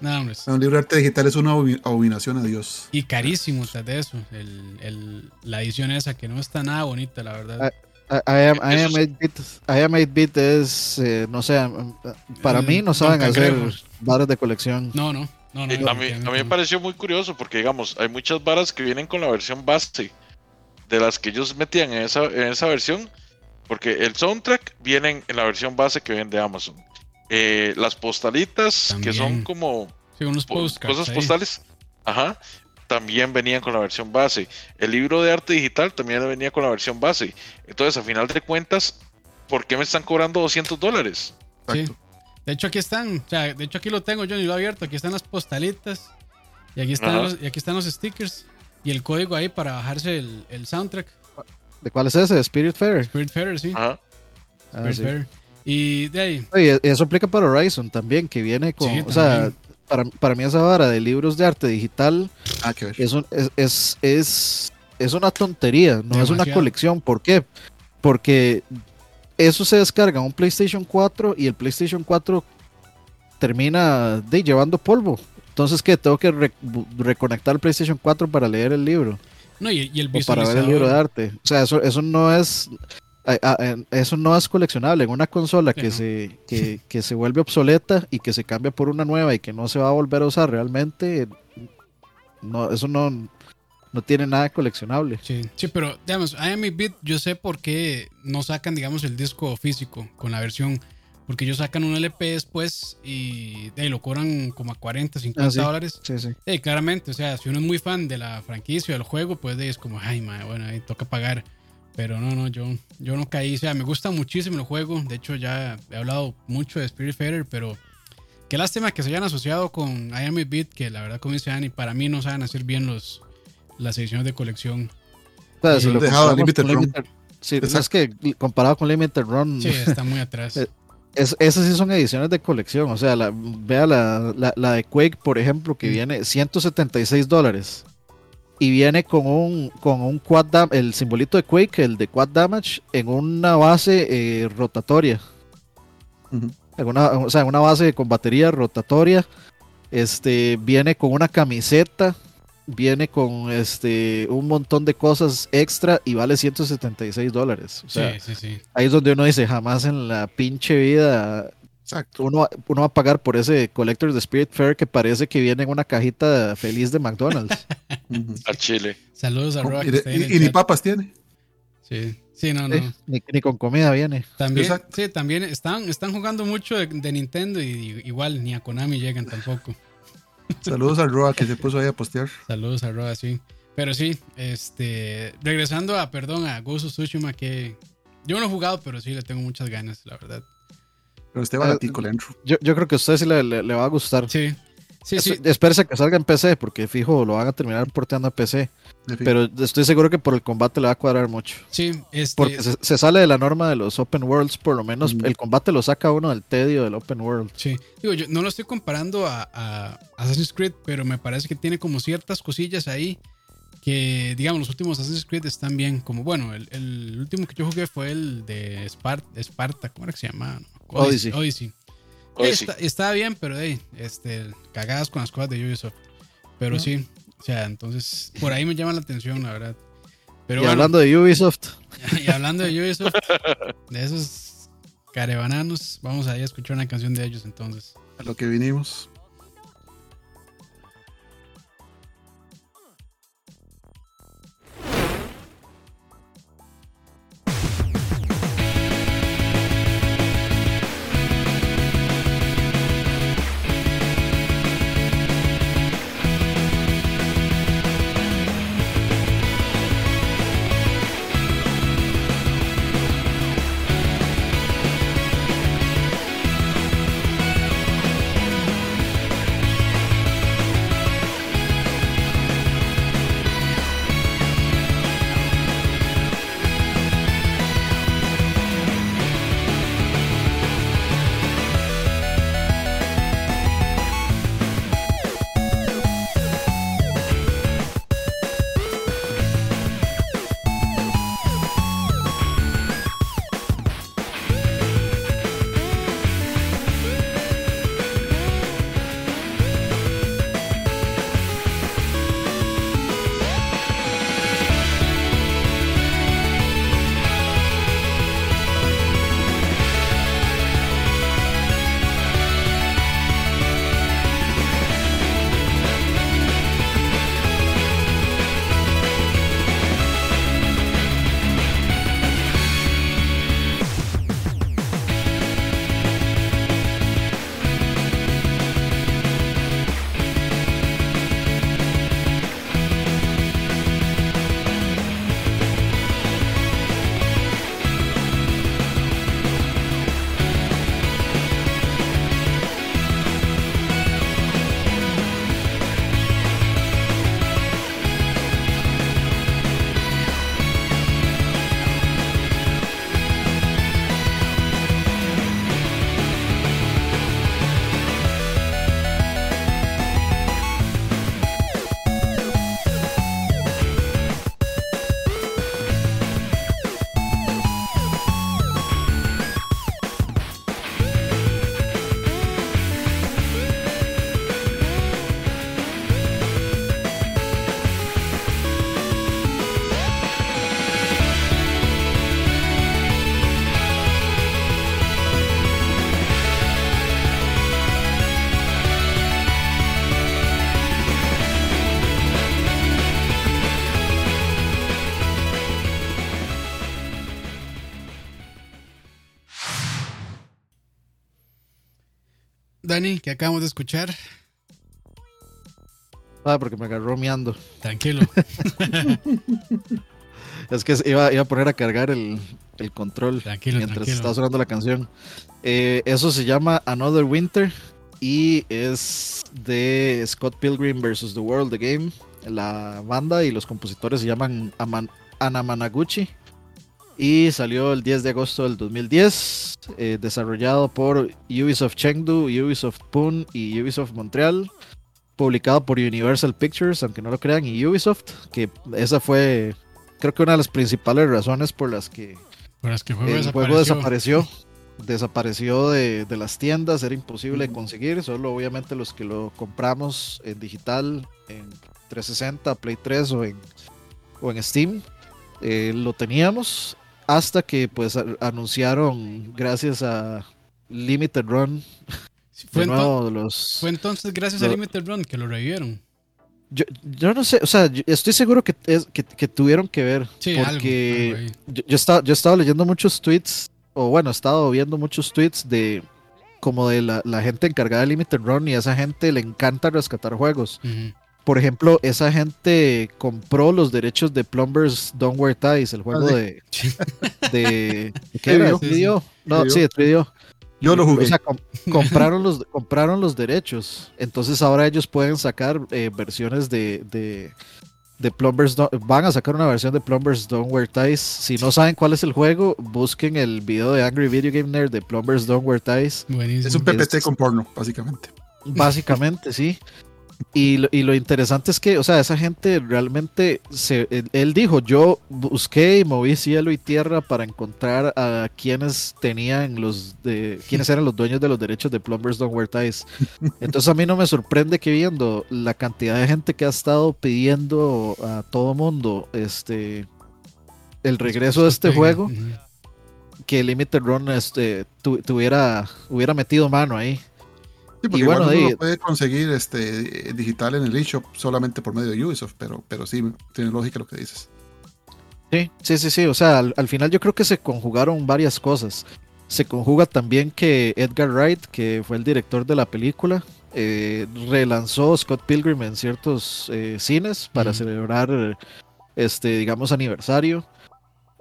No, hombre. Un libro de arte digital es una abominación a Dios. Y carísimo, tras de eso. El, el, la edición esa que no está nada bonita, la verdad. I, am, I am 8-bit. I am 8-bit es, eh, no sé, para mí no saben hacer varas de colección. No, no. no, a, mí, a mí me pareció muy curioso porque, digamos, hay muchas varas que vienen con la versión base de las que ellos metían en esa, en esa versión, porque el soundtrack viene en la versión base que vende Amazon. Eh, las postalitas, que son como cosas postales, ajá, también venían con la versión base. El libro de arte digital también venía con la versión base. Entonces, a final de cuentas, ¿por qué me están cobrando 200 dólares? Sí. De hecho, aquí están. O sea, de hecho, aquí lo tengo yo ni lo he abierto. Aquí están las postalitas. Y aquí están, los, y aquí están los stickers. Y el código ahí para bajarse el, soundtrack. ¿De cuál es ese? Spirit Fair. Spirit Fair, sí. Ajá. Spirit ah, Fair. Y de ahí. Oye, eso aplica para Horizon también, que viene con. o sea, para, para, mí esa vara de libros de arte digital ah, es, es, es, es, una tontería, no es una colección. ¿Por qué? Porque eso se descarga en un PlayStation 4 y el PlayStation 4 termina de, llevando polvo. Entonces, ¿qué? Tengo que reconectar el PlayStation 4 para leer el libro. No, y, el o para ver el libro de arte. O sea, eso, eso no es eso no es coleccionable en una consola que, se, que, se vuelve obsoleta y que se cambia por una nueva y que no se va a volver a usar realmente. No, eso no, no tiene nada coleccionable. Sí, sí, pero digamos, IME Bit, yo sé por qué no sacan, digamos, el disco físico con la versión. Porque ellos sacan un LP después y, lo cobran como a 40, 50 ah, dólares. Sí, sí. claramente, o sea, si uno es muy fan de la franquicia o del juego, pues es como, ay, madre, bueno, ahí toca pagar. Pero no, no, yo, yo no caí. O sea, me gusta muchísimo el juego. De hecho, ya he hablado mucho de Spirit Fighter, pero qué lástima que se hayan asociado con I Am Beat, que la verdad, como dice Annie, para mí no saben hacer bien los, las ediciones de colección. O sea, si lo Limited Run. Sí, es que comparado con Limited Run. Sí, está muy atrás. Es, esas sí son ediciones de colección. O sea, la, vea la, la, la de Quake, por ejemplo, que mm. viene 176 dólares y viene con un, con un quad el simbolito de Quake, el de quad damage, en una base eh, rotatoria. o sea, en una base con batería rotatoria. Este viene con una camiseta, viene con este un montón de cosas extra y vale 176 dólares. sí, sí, sí. Ahí es donde uno dice, jamás en la pinche vida Exacto. Uno, uno va a pagar por ese Collector's de Spirit Fair que parece que viene en una cajita feliz de McDonald's. a Chile. Saludos a Rock. Y, ni papas tiene. Sí, sí, no, no. ni, con comida viene. También, sí, también están, están jugando mucho de, Nintendo y, igual ni a Konami llegan tampoco. Saludos a Roa que se puso ahí a postear. Saludos a Roa, sí. Pero sí, este, regresando a, perdón, a Gozo Tsushima que yo no he jugado, pero sí le tengo muchas ganas, la verdad. Pero este baratico, uh, Yo, yo creo que a usted sí le, le, va a gustar. Sí. Sí, sí. Espérese que salga en PC, porque fijo, lo van a terminar porteando a PC. Pero estoy seguro que por el combate le va a cuadrar mucho. Sí, este... Porque se, sale de la norma de los open worlds, por lo menos el combate lo saca uno del tedio del open world. Sí, digo, yo no lo estoy comparando a, a Assassin's Creed, pero me parece que tiene como ciertas cosillas ahí que, digamos, los últimos Assassin's Creed están bien. Como, bueno, el, el último que yo jugué fue el de Sparta, ¿cómo era que se llamaba? Odyssey. Odyssey. Está, bien, pero hey, este, cagadas con las cosas de Ubisoft. Pero sí, o sea, entonces por ahí me llama la atención, la verdad. Pero y hablando de Ubisoft. Y hablando de Ubisoft, de esos carebananos, vamos a ir a escuchar una canción de ellos entonces. A lo que vinimos. Dani, ¿qué acabamos de escuchar? Ah, porque me agarró miando. Tranquilo. es que iba, iba, a poner a cargar el, el control tranquilo, mientras estaba sonando la canción. Eh, eso se llama Another Winter y es de Scott Pilgrim vs. The World, The Game. La banda y los compositores se llaman Aman Anamanaguchi y salió el 10 de agosto del 2010, eh, desarrollado por Ubisoft Chengdu, Ubisoft Pune y Ubisoft Montreal, publicado por Universal Pictures, aunque no lo crean, y Ubisoft, que esa fue creo que una de las principales razones por las que, por las que el, juego, juego desapareció. Desapareció de, de, las tiendas, era imposible de conseguir, solo obviamente los que lo compramos en digital, en 360, Play 3 o en, o en Steam, eh, lo teníamos hasta que pues anunciaron gracias a Limited Run. Fue, los, fue entonces gracias a Limited Run que lo revivieron. Yo, yo no sé, o sea, estoy seguro que, que, tuvieron que ver. porque yo, yo, estaba, yo estaba leyendo muchos tweets, o bueno, he estado viendo muchos tweets de como de la, la gente encargada de Limited Run y a esa gente le encanta rescatar juegos. Por ejemplo, esa gente compró los derechos de Plumbers Don't Wear Ties, el juego ah, de, de. ¿Qué era? No, sí, Yo lo jugué. O sea, compraron, los, compraron los derechos. Entonces ahora ellos pueden sacar eh, versiones de, de, de Plumbers. van a sacar una versión de Plumbers Don't Wear Ties. Si no saben cuál es el juego, busquen el video de Angry Video Game Nerd de Plumbers Don't Wear Ties. Es un PPT con porno, básicamente. Básicamente, sí. Y lo, y lo, interesante es que, o sea, esa gente realmente, se, él, dijo, yo busqué y moví cielo y tierra para encontrar a quienes tenían los, de, quienes eran los dueños de los derechos de Plumbers Don't Wear Ties. Entonces a mí no me sorprende que viendo la cantidad de gente que ha estado pidiendo a todo mundo este, el regreso de este juego, que Limited Run este, tuviera, hubiera metido mano ahí y bueno, uno puede conseguir este digital en el eShop solamente por medio de Ubisoft, pero, pero sí, tiene lógica lo que dices. Sí, sí, sí, sí. O sea, al, final yo creo que se conjugaron varias cosas. Se conjuga también que Edgar Wright, que fue el director de la película, eh, relanzó Scott Pilgrim en ciertos eh, cines para celebrar, este, digamos, aniversario.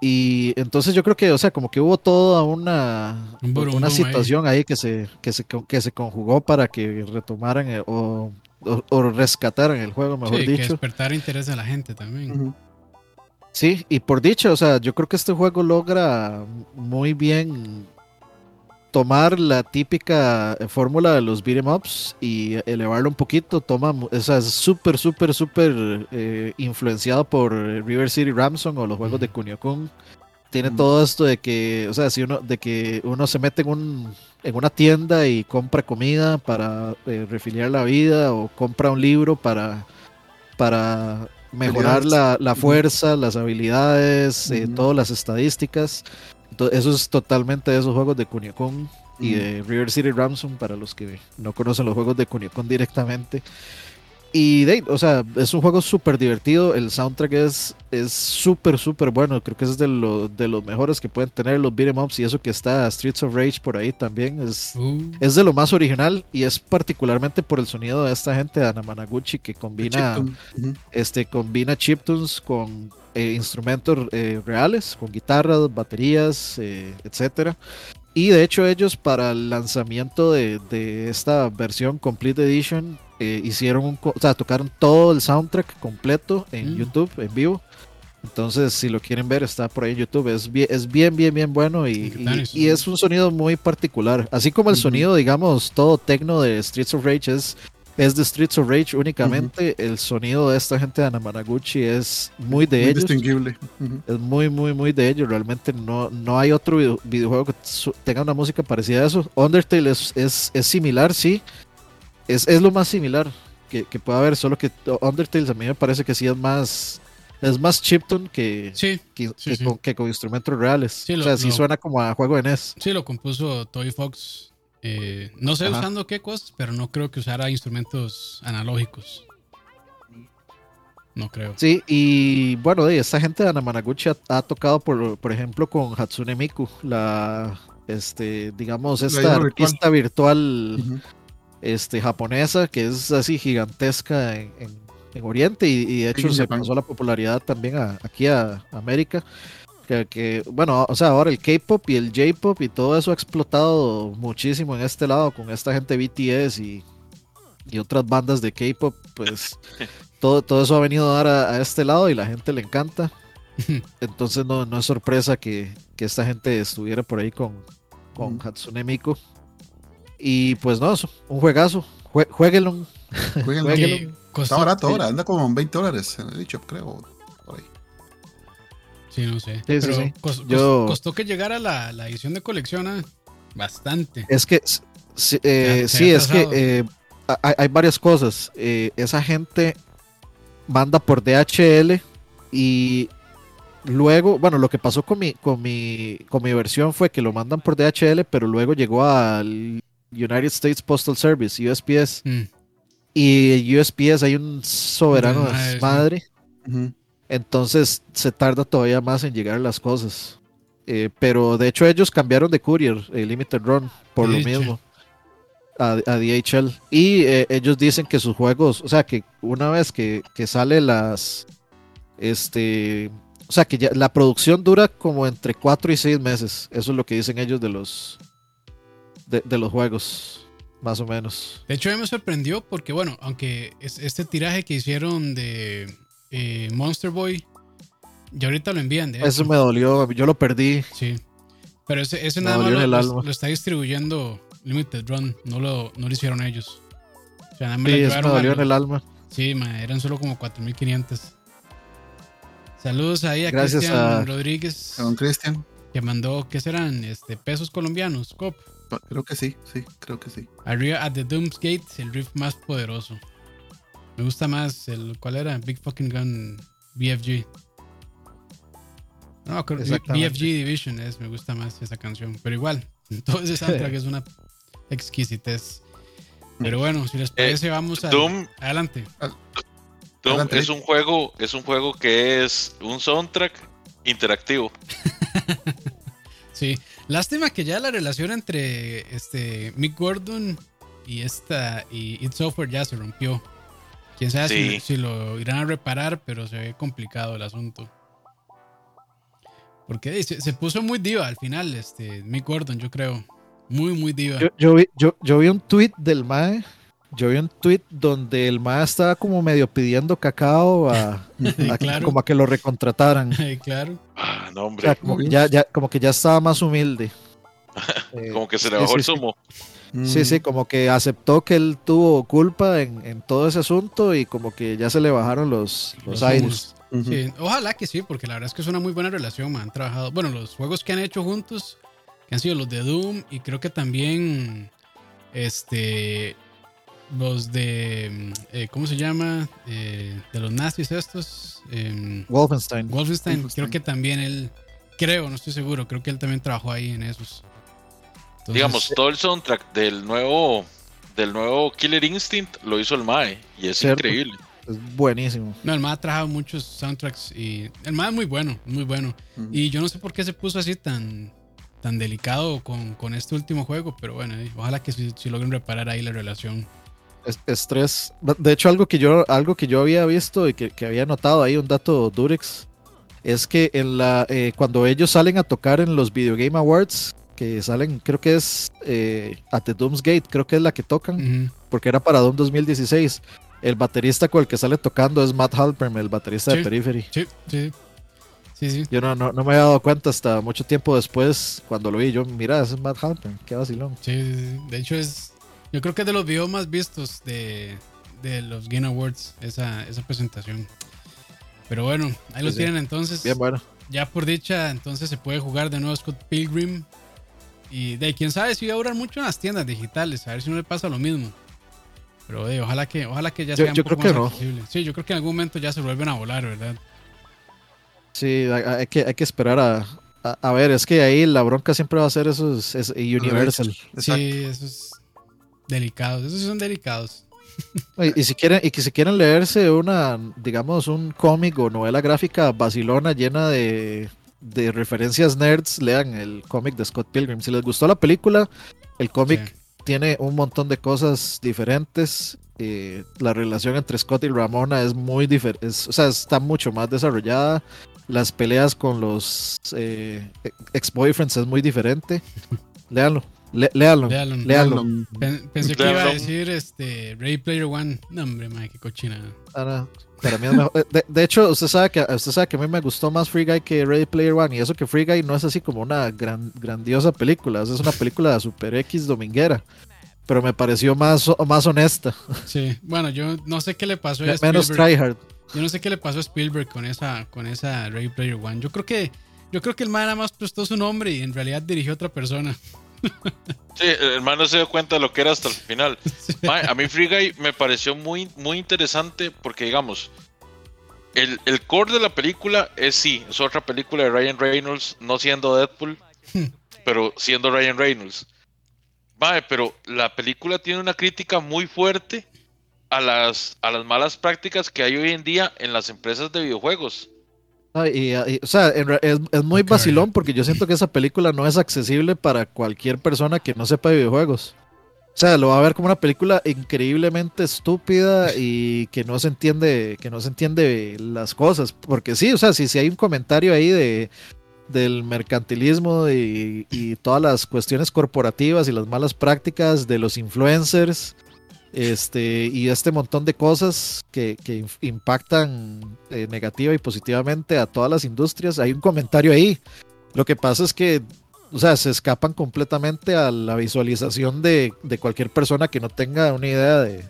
Y entonces yo creo que, o sea, como que hubo toda una, una situación ahí. que, se, que, se, que se conjugó para que retomaran eh, o, o, rescataran el juego, mejor dicho. Que despertar interés de la gente también. Sí, y por dicho, o sea, yo creo que este juego logra muy bien tomar la típica eh, fórmula de los beat'em ups y elevarlo un poquito, toma, o sea, es súper, súper, súper eh, influenciado por River City Ramson o los juegos de Kunio Kun. Tiene todo esto de que, o sea, si uno, de que uno se mete en un, en una tienda y compra comida para eh, refiliar la vida o compra un libro para, para mejorar la, la, fuerza, las habilidades, todas las estadísticas eso es totalmente de esos juegos de Kunio y de River City Ransom para los que no conocen los juegos de Kunio directamente. Y de, o sea, es un juego súper divertido. El soundtrack es súper, súper bueno. Creo que es de, de los mejores que pueden tener los beat'em ups. Y eso que está Streets of Rage por ahí también. Es, uh. es de lo más original. Y es particularmente por el sonido de esta gente de Anamanaguchi que combina, este, combina chiptunes con eh, instrumentos eh, reales, con guitarras, baterías, eh, etcétera. Y de hecho ellos para el lanzamiento de, de esta versión Complete Edition hicieron un, o sea, tocaron todo el soundtrack completo en mm. YouTube, en vivo. Entonces, si lo quieren ver, está por ahí en YouTube. Es bien, es bien, bien, bien bueno y, y, es un sonido muy particular. Así como el sonido, digamos, todo tecno de Streets of Rage es es de Streets of Rage únicamente. El sonido de esta gente de Anamanaguchi es muy de ellos. Distinguible. Es muy, muy, muy de ellos. Realmente no, no hay otro videojuego que tenga una música parecida a eso. Undertale es, es, es similar, sí. Es, es, lo más similar que, que puede haber, solo que Undertale a mí me parece que sí es más es más chiptune que, que, Con, instrumentos reales. o sea, sí suena como a juego de NES. Sí, lo compuso Toy Fox eh, no sé usando qué cosas, pero no creo que usara instrumentos analógicos. No creo. Sí, y bueno, esta gente de Anamanaguchi ha, tocado, por, por ejemplo, con Hatsune Miku, la, este, digamos, esta artista virtual, este, japonesa, que es así gigantesca en, Oriente y, de hecho se pasó la popularidad también aquí a, América. Que, bueno, o sea, ahora el K-pop y el J-pop y todo eso ha explotado muchísimo en este lado con esta gente BTS y, y otras bandas de K-pop, pues todo, todo eso ha venido a dar a, este lado y la gente le encanta. Entonces no, no es sorpresa que, que, esta gente estuviera por ahí con, con Hatsune Miku. Y pues no, un juegazo. jueguenlo. Está barato ahora, anda como en 20 dólares en el eShop, creo. Por ahí. Sí, no sé. Pero Costó, que llegara la, la edición de colección ¿ah? bastante. Es que sí, eh, es que eh, hay, varias cosas. Eh, esa gente manda por DHL y luego, bueno, lo que pasó con mi, con mi, con mi versión fue que lo mandan por DHL, pero luego llegó al United States Postal Service, USPS. Mm. Y USPS hay un soberano de madre. Entonces se tarda todavía más en llegar las cosas. Eh, pero de hecho ellos cambiaron de courier, Limited Run, por lo mismo. A, DHL. Y eh, ellos dicen que sus juegos, o sea, que una vez que, que sale las... Este, o sea, que ya la producción dura como entre 4 y 6 meses. Eso es lo que dicen ellos de los, de, los juegos, más o menos. De hecho, a mí me sorprendió porque, bueno, aunque este tiraje que hicieron de eh, Monster Boy, ya ahorita lo envían. De Eso me dolió, yo lo perdí. Sí. Pero ese, ese nada más lo, está distribuyendo Limited Run, no lo, no lo hicieron ellos. O sea, nada más sí, eso me dolió en el alma. Sí, eran solo como 4500. Saludos ahí a Cristian Rodríguez. A don Cristian. Que mandó, ¿qué serán? Este, pesos colombianos, COP. Creo que sí, sí, creo que sí. Arriba at the Doomsgate, el riff más poderoso. Me gusta más el. ¿Cuál era? Big Fucking Gun BFG. No, BFG Division es, me gusta más esa canción. Pero igual, todo ese soundtrack es una exquisitez. Pero bueno, si les eh, parece, vamos a, Doom, adelante. Doom es un juego, es un juego que es un soundtrack interactivo. sí, Lástima que ya la relación entre este Mick Gordon y esta y It Software ya se rompió. Quién sabe si, lo irán a reparar, pero se ve complicado el asunto. Porque se, puso muy diva al final, este Mick Gordon, yo creo. Muy, muy diva. Yo, vi, yo, yo vi un tweet del Mae yo vi un tweet donde el MAE estaba como medio pidiendo cacao a, como a que lo recontrataran. claro. Ah, no, hombre. como, ya, ya, como que ya estaba más humilde. como que se le bajó el zumo. Sí, sí, como que aceptó que él tuvo culpa en, todo ese asunto y como que ya se le bajaron los, los, aires. ojalá que sí, porque la verdad es que es una muy buena relación, man. Han trabajado, bueno, los juegos que han hecho juntos, que han sido los de Doom y creo que también este los de. Mm, eh, ¿Cómo se llama? Eh, de los nazis estos. Em, Wolfenstein. Wolfenstein. Creo que también él. Creo, no estoy seguro. Creo que él también trabajó ahí en esos. Digamos, todo el soundtrack del nuevo. Del nuevo Killer Instinct lo hizo el Mae. Y es increíble. Es buenísimo. No, el MAE ha trabajado muchos soundtracks y el MAE es muy bueno, muy bueno. Y yo no sé por qué se puso así tan, tan delicado con, con este último juego, pero bueno, eh, ojalá que si, si logren reparar ahí la relación estrés. De hecho, algo que yo, algo que yo había visto y que, había notado ahí, un dato Durex, es que en la, eh, cuando ellos salen a tocar en los Video Game Awards, que salen, creo que es eh, at the Gate, creo que es la que tocan, porque era para Doom 2016. El baterista con el que sale tocando es Matt Halpern, el baterista de Periphery. Sí, sí. Sí, sí. Yo no, no, me había dado cuenta hasta mucho tiempo después, cuando lo vi. Yo, mira, ese es Matt Halpern, qué vacilón. Sí, de hecho es yo creo que es de los videos más vistos de, los Game Awards, esa, presentación. Pero bueno, ahí lo tienen entonces. Bien bueno. Ya por dicha, entonces se puede jugar de nuevo Scott Pilgrim. Y de quién sabe si va a durar mucho en las tiendas digitales, a ver si no le pasa lo mismo. Pero de, ojalá que ojalá que ya sea yo, creo que no. Sí, yo creo que en algún momento ya se vuelven a volar, ¿verdad? Sí, hay que, hay que esperar a, a, ver, es que ahí la bronca siempre va a ser eso, es, Universal. Sí, eso es Delicados, esos son delicados. Y, si quieren, y que si quieren leerse una, digamos, un cómic o novela gráfica vacilona llena de, referencias nerds, lean el cómic de Scott Pilgrim. Si les gustó la película, el cómic tiene un montón de cosas diferentes. Eh, la relación entre Scott y Ramona es muy diferente, o sea, está mucho más desarrollada. Las peleas con los eh, ex-boyfriends es muy diferente. Léanlo. léalo, léalo. Pensé que iba a decir este Ray Player One. No, hombre, madre, qué cochina. Ah, para mí es mejor. De, hecho, usted sabe, que, usted sabe que a mí me gustó más Free Guy que Ray Player One. Y eso que Free Guy no es así como una gran, grandiosa película. Es una película de Super X dominguera. Pero me pareció más, más honesta. Sí, bueno, yo no sé qué le pasó a Spielberg. Menos tryhard. Yo no sé qué le pasó a Spielberg con esa, con esa Ray Player One. Yo creo que, yo creo que el man nada más prestó su nombre y en realidad dirigió a otra persona. Sí, el man no se dio cuenta de lo que era hasta el final. a mí Free Guy me pareció muy, muy interesante porque, digamos, el, el, core de la película es sí, es otra película de Ryan Reynolds, no siendo Deadpool, pero siendo Ryan Reynolds. Vale, pero la película tiene una crítica muy fuerte a las, a las malas prácticas que hay hoy en día en las empresas de videojuegos. Y, o sea, es, es, muy vacilón porque yo siento que esa película no es accesible para cualquier persona que no sepa de videojuegos. O sea, lo va a ver como una película increíblemente estúpida y que no se entiende, que no se entiende las cosas. Porque sí, o sea, si, si hay un comentario ahí de del mercantilismo y, y, todas las cuestiones corporativas y las malas prácticas de los influencers este, y este montón de cosas que, impactan eh, negativa y positivamente a todas las industrias. Hay un comentario ahí. Lo que pasa es que, o sea, se escapan completamente a la visualización de, cualquier persona que no tenga una idea de...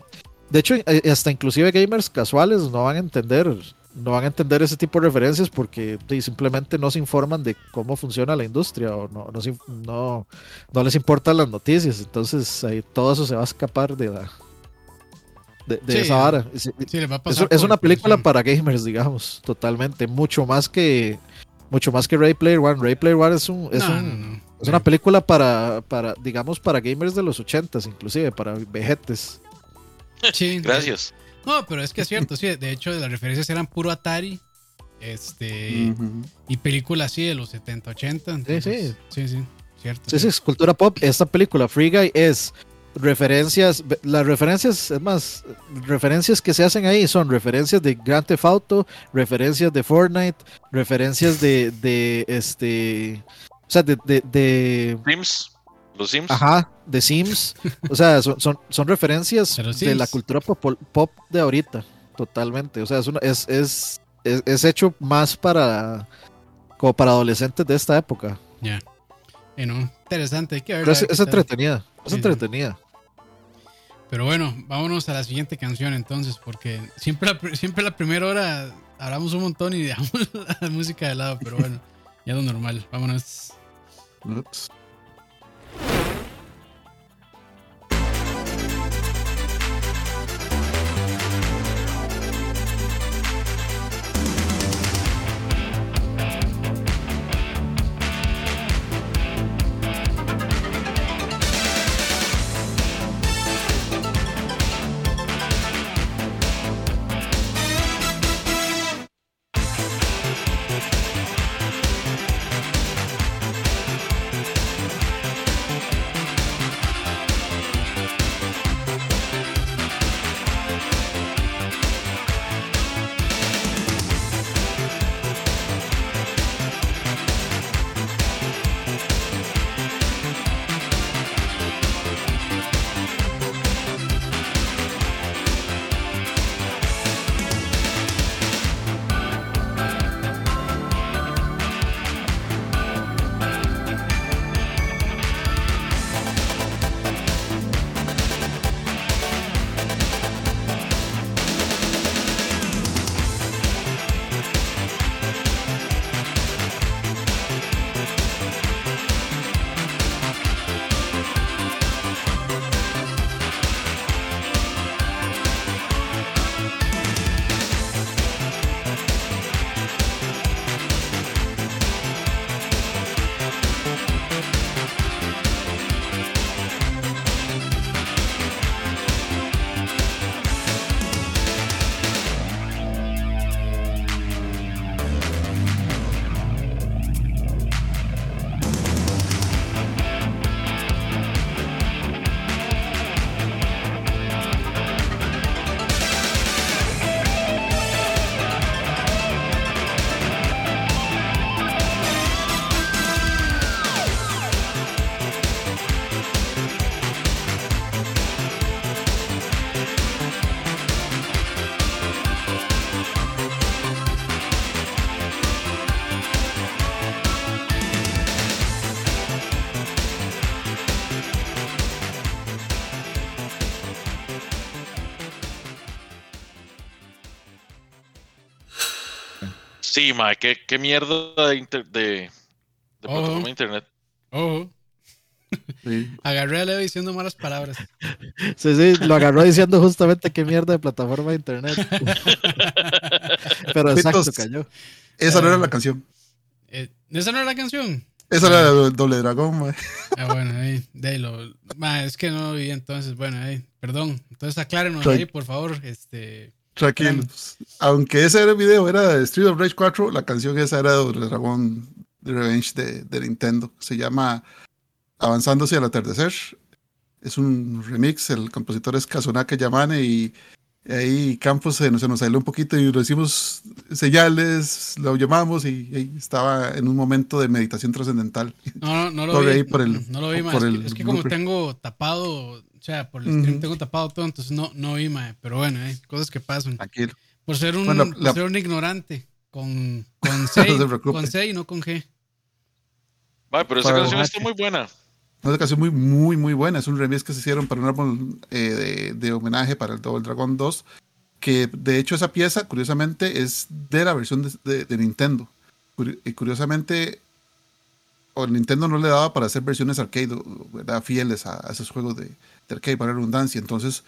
De hecho, eh, hasta inclusive gamers casuales no van a entender no van a entender ese tipo de referencias porque simplemente no se informan de cómo funciona la industria o no, no, no, les importan las noticias. Entonces ahí todo eso se va a escapar de la, de, esa vara. es, una película para gamers, digamos, totalmente. Mucho más que mucho más que Ray Player One. Ray Player One es un, es, es una película para, para, digamos, para gamers de los ochentas, inclusive, para vejetes. Sí, gracias. No, pero es que es cierto, sí. De hecho, las referencias eran puro Atari. Este. Y películas así de los 70, 80. sí, sí. Sí, sí. Cierto. Sí, sí, es cultura pop. Esta película, Free Guy, es referencias, las referencias, es más, referencias que se hacen ahí son referencias de Grand Theft Auto, referencias de Fortnite, referencias de, de este, o sea, de, de, Sims, los Sims. Ajá, de Sims, o sea, son, son, referencias de la cultura pop, pop, de ahorita, totalmente, o sea, es, es, es, es, hecho más para, como para adolescentes de esta época. Ya. interesante, hay que ver. Es, es entretenida, es entretenida. Pero bueno, vámonos a la siguiente canción entonces, porque siempre la, siempre la primera hora hablamos un montón y dejamos la música de lado, pero bueno, ya lo normal. Vámonos. Sí, ma, qué, qué mierda de, de, de plataforma de internet. Ojo. Agarré a Leo diciendo malas palabras. Sí, sí, lo agarró diciendo justamente qué mierda de plataforma de internet. Pero exacto, cayó. Esa no era la canción. Eh, ¿Esa no era la canción? Esa era el Doble Dragón, Ah, bueno, ahí, de lo, es que no vi entonces, bueno, ahí, perdón. Entonces aclárenos ahí, por favor, este... Tranquilos. Aunque ese era el video era de Street of Rage 4, la canción esa era de de Revenge de, de Nintendo. Se llama Avanzando hacia el atardecer. Es un remix, el compositor es Kazunaka Yamane y ahí Campos se nos, se nos salió un poquito y lo hicimos señales, lo llamamos y, ahí estaba en un momento de meditación trascendental. No, no, no lo vi. no, lo vi, más. Es, que, como tengo tapado, sea, por el stream tengo tapado todo, entonces no, no vi, más. Pero bueno, cosas que pasan. Tranquilo. Por ser un, por ser un ignorante con, con C, con C y no con G. Vale, pero esa canción está muy buena una canción muy, muy, muy buena. Es un remix que se hicieron para un álbum eh, de, homenaje para el Double Dragon 2. Que de hecho, esa pieza, curiosamente, es de la versión de, Nintendo. Y curiosamente, o Nintendo no le daba para hacer versiones arcade, ¿verdad? fieles a, esos juegos de, arcade para redundancia. Entonces,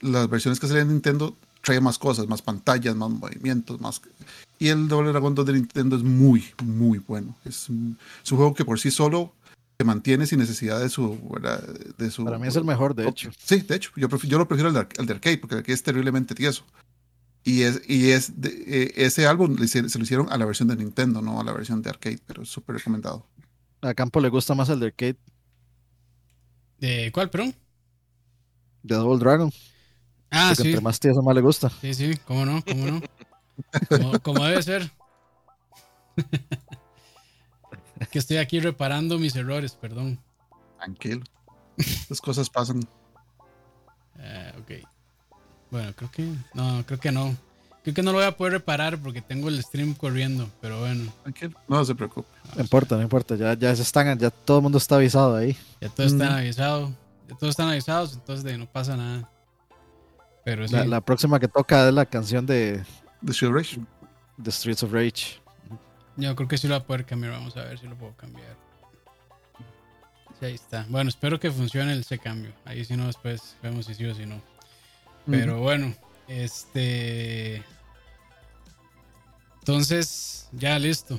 las versiones que salían en Nintendo traían más cosas, más pantallas, más movimientos, más. Y el Double Dragon 2 de Nintendo es muy, muy bueno. Es un, es un juego que por sí solo se mantiene sin necesidad de su, de su... Para mí es el mejor, de hecho. Sí, de hecho, yo, yo lo prefiero al de, arcade, porque el arcade es terriblemente tieso. Y, es, y es eh, ese álbum se, lo hicieron a la versión de Nintendo, no a la versión de arcade, pero es súper recomendado. A Campo le gusta más el de arcade. ¿De cuál, perdón? De Double Dragon. Ah, sí. Entre más tieso, más le gusta. Sí, sí, cómo no, cómo no. como, como debe ser. que estoy aquí reparando mis errores, perdón. Tranquilo. Las cosas pasan. Eh, ok. Bueno, creo que. No, creo que no. Creo que no lo voy a poder reparar porque tengo el stream corriendo, pero bueno. Tranquilo, no se preocupe. No importa, no importa. Ya, ya están, ya todo el mundo está avisado ahí. Ya todos están avisados. Ya todos están avisados, entonces no pasa nada. Pero la, la, próxima que toca es la canción de. The Streets of Rage. The Streets of Rage. Yo creo que sí lo va a poder cambiar. Vamos a ver si lo puedo cambiar. Sí, ahí está. Bueno, espero que funcione ese cambio. Ahí si no, después vemos si sí o si no. Pero bueno, este. Entonces, ya listo.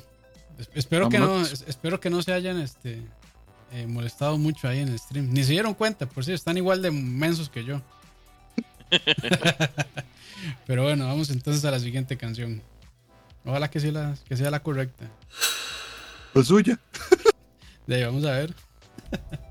Espero que no, espero que no se hayan este, eh, molestado mucho ahí en el stream. Ni se dieron cuenta, por si están igual de mensos que yo. Pero bueno, vamos entonces a la siguiente canción. Ojalá que, sea la, que sea la correcta. Pues suya. De ahí, vamos a ver.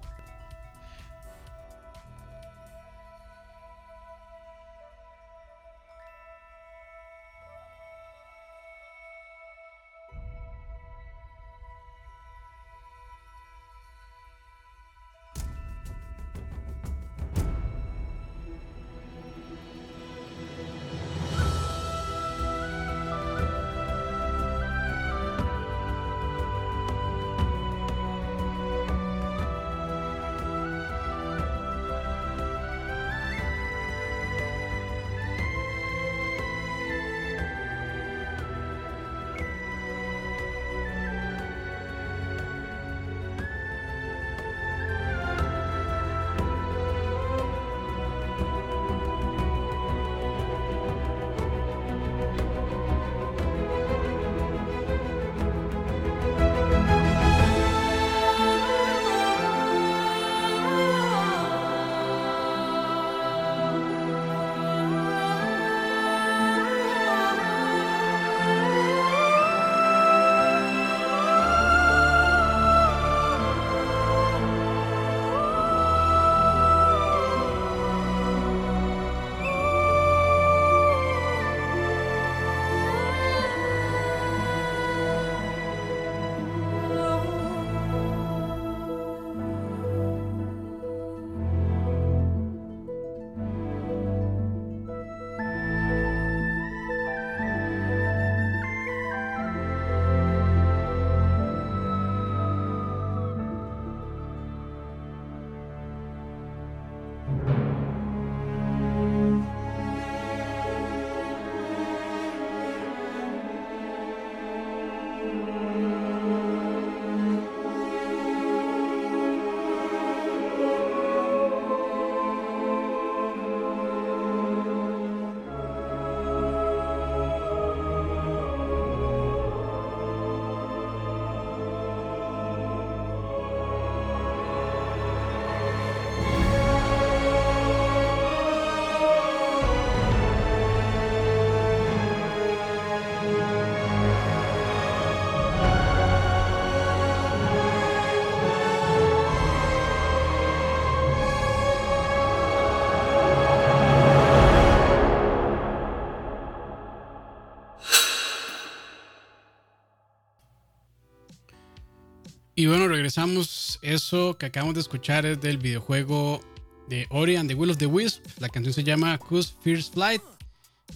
Y bueno, regresamos. Eso que acabamos de escuchar es del videojuego de Ori and the Will of the Wisp. La canción se llama Cus First Flight,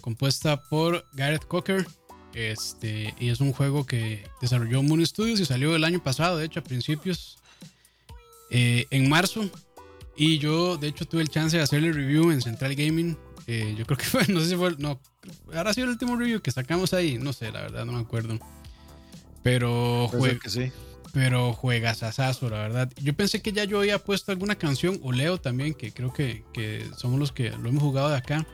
compuesta por Gareth Cocker. Este, y es un juego que desarrolló Moon Studios y salió el año pasado, de hecho, a principios, eh, en marzo. Y yo, de hecho, tuve el chance de hacerle review en Central Gaming. Eh, yo creo que fue, no sé si fue, no, ahora sido el último review que sacamos ahí. No sé, la verdad, no me acuerdo. Pero juega, que sí. Pero juegas asazo, la verdad. Yo pensé que ya yo había puesto alguna canción, o Leo también, que creo que, que somos los que lo hemos jugado de acá.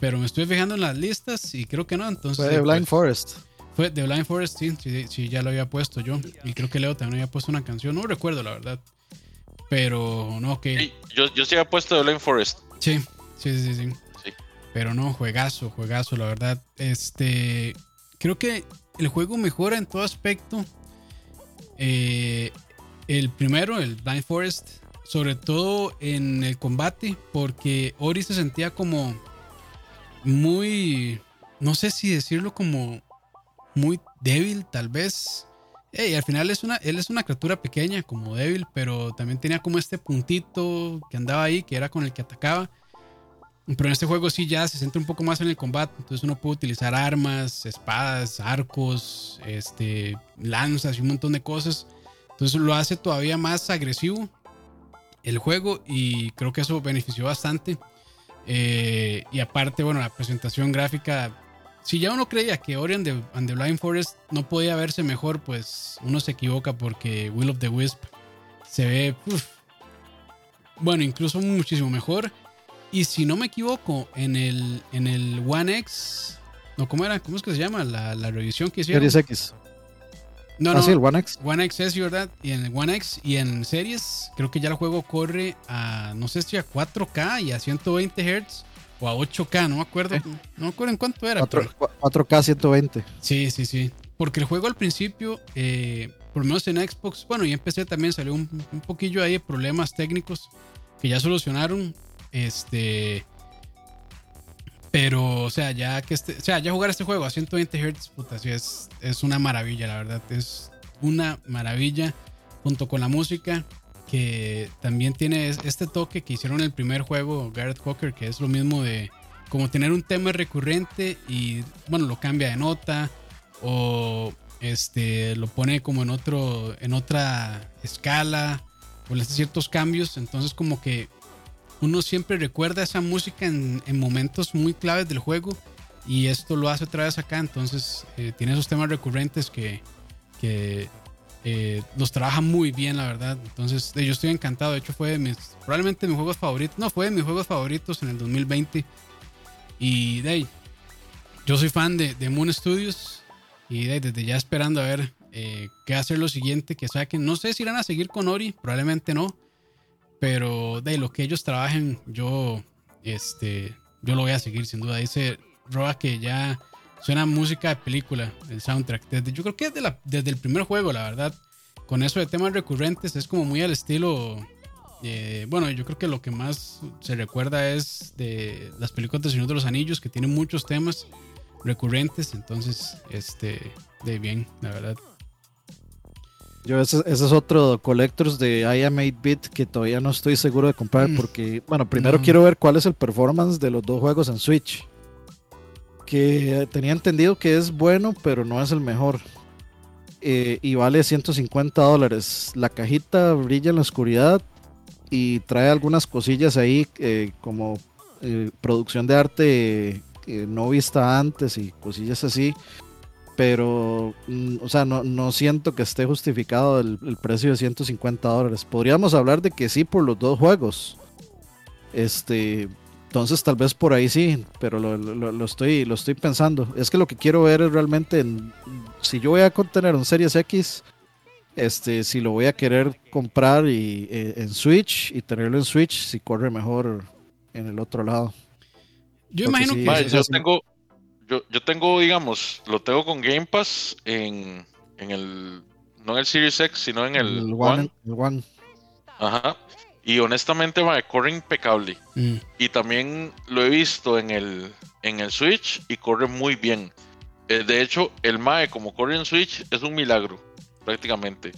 Pero me estoy fijando en las listas y creo que no. Entonces, fue de Blind pues, Forest. Fue de Blind Forest, sí, sí, sí, ya lo había puesto yo. Y creo que Leo también había puesto una canción. No recuerdo, la verdad. Pero no, que. Sí, yo, yo sí había puesto de Blind Forest. Sí, sí, sí, sí, Sí. Pero no, juegazo, juegazo, la verdad. Este. Creo que el juego mejora en todo aspecto. Eh, el primero, el Blind Forest, sobre todo en el combate, porque Ori se sentía como muy, no sé si decirlo como muy débil, tal vez. Y al final es una, él es una criatura pequeña, como débil, pero también tenía como este puntito que andaba ahí, que era con el que atacaba. Pero en este juego sí ya se centra un poco más en el combate. Entonces uno puede utilizar armas, espadas, arcos, este, lanzas y un montón de cosas. Entonces lo hace todavía más agresivo el juego y creo que eso benefició bastante. Eh, y aparte, bueno, la presentación gráfica. Si ya uno creía que Ori and the, and Blind Forest no podía verse mejor, pues uno se equivoca porque Will of the Wisp se ve, bueno, incluso muchísimo mejor. Y si no me equivoco, en el, en el One X, no, ¿cómo era? ¿Cómo es que se llama? La, la revisión que hicieron. Series X. No, ah, no, sí, el One X. One X es verdad. Y en el One X y en series, creo que ya el juego corre a, no sé si a 4K y a 120 Hz o a 8K, no me acuerdo. ¿Eh? No me acuerdo en cuánto era. 4, pero- 4K 120. Sí, sí, sí. Porque el juego al principio, eh, por lo menos en Xbox, bueno, y en PC también salió un, un poquillo ahí de problemas técnicos que ya solucionaron. Este. Pero, o sea, ya que este, o sea, ya jugar este juego a 120 Hz, puta, sí es, es una maravilla, la verdad. Es una maravilla. Junto con la música, que también tiene es- este toque que hicieron en el primer juego, Garrett Cocker, que es lo mismo de como tener un tema recurrente y, bueno, lo cambia de nota o este lo pone como en otro en otra escala o le hace ciertos cambios entonces como que uno siempre recuerda esa música en, en momentos muy claves del juego y esto lo hace otra vez acá entonces eh, tiene esos temas recurrentes que, que eh, los trabaja muy bien la verdad entonces eh, yo estoy encantado de hecho fue de mis probablemente mis juegos favoritos no fue de mis juegos favoritos en el 2020 y de ahí yo soy fan de, Moon Studios y de- desde ya esperando a ver eh, qué hacer lo siguiente que saquen. No sé si irán a seguir con Ori, probablemente no. Pero de lo que ellos trabajen, yo, este, yo lo voy a seguir sin duda. Dice Roa que ya suena música de película, el soundtrack. Desde, yo creo que desde, la- desde el primer juego, la verdad. Con eso de temas recurrentes es como muy al estilo. eh, bueno, yo creo que lo que más se recuerda es de las películas de Señor de los Anillos, que tienen muchos temas recurrentes. Entonces, este, de bien, la verdad. Yo ese, ese es otro Collectors de I Am 8-Bit que todavía no estoy seguro de comprar Mm. porque, bueno, primero No. quiero ver cuál es el performance de los dos juegos en Switch. Que tenía entendido que es bueno, pero no es el mejor. Eh, y vale 150 dólares. La cajita brilla en la oscuridad y trae algunas cosillas ahí eh, como eh, producción de arte no vista antes y cosillas así pero, mm, o sea, no, no siento que esté justificado el, el precio de 150 dólares. Podríamos hablar de que sí por los dos juegos. Este, entonces tal vez por ahí sí, pero lo, lo- lo estoy, lo estoy pensando. Es que lo que quiero ver es realmente, en- si yo voy a contener un Series X, este, si lo voy a querer comprar y, eh, en Switch y tenerlo en Switch, si corre mejor en el otro lado. Yo Porque imagino sí, que. Eso yo sí. tengo, yo, yo tengo, digamos, lo tengo con Game Pass en, en el, no en el Series X, sino en el, El One. One, el One. Ajá. Y honestamente, mae, corre impecable. Mm, Y también lo he visto en el, en el Switch y corre muy bien. Eh, de hecho, el MAE, como corre en Switch, es un milagro, prácticamente.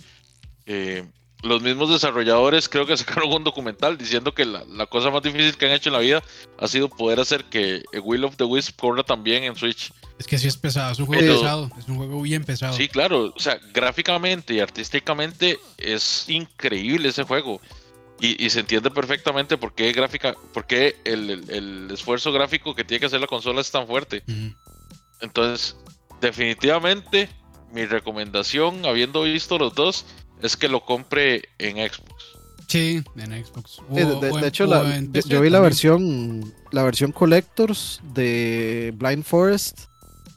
Eh, los mismos desarrolladores creo que sacaron un documental diciendo que la, cosa más difícil que han hecho en la vida ha sido poder hacer que Will of the Wisp corra también en Switch. Es que sí es pesado, es un juego pesado, es un juego bien pesado. Sí, claro, o sea, gráficamente y artísticamente es increíble ese juego. Y, se entiende perfectamente por qué, gráfica, por qué el, esfuerzo gráfico que tiene que hacer la consola es tan fuerte. Entonces, definitivamente, mi recomendación, habiendo visto los dos, es que lo compre en Xbox. Sí, en Xbox. de, hecho, yo vi la versión, la versión Collectors de Blind Forest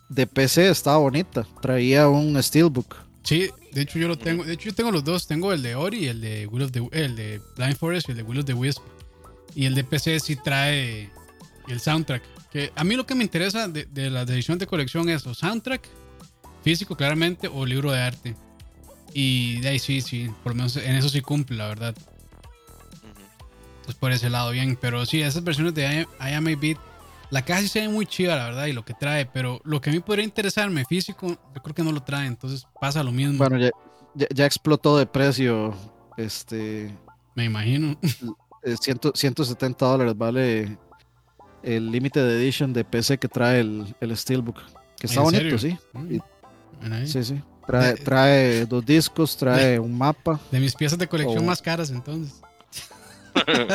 de PC, estaba bonita. Traía un Steelbook. Sí, de hecho yo lo tengo. De hecho yo tengo los dos. Tengo el de Ori y el de Will of the, el de Blind Forest y el de Will of the Wisp. Y el de PC sí trae el soundtrack. Que a mí lo que me interesa de, de la edición de colección es o soundtrack físico claramente o libro de arte. Y de ahí sí, sí, por lo menos en eso sí cumple, la verdad. Entonces por ese lado bien, pero sí, esas versiones de I, Am a Beat, la caja sí se ve muy chida, la verdad, y lo que trae, pero lo que a mí podría interesarme físico, yo creo que no lo trae, entonces pasa lo mismo. Bueno, ya, ya, explotó de precio, este... Me imagino. 170 dólares vale el límite de edition de PC que trae el, el Steelbook, que está bonito, sí. Sí, sí. Trae, trae dos discos, trae un mapa. De mis piezas de colección más caras, entonces.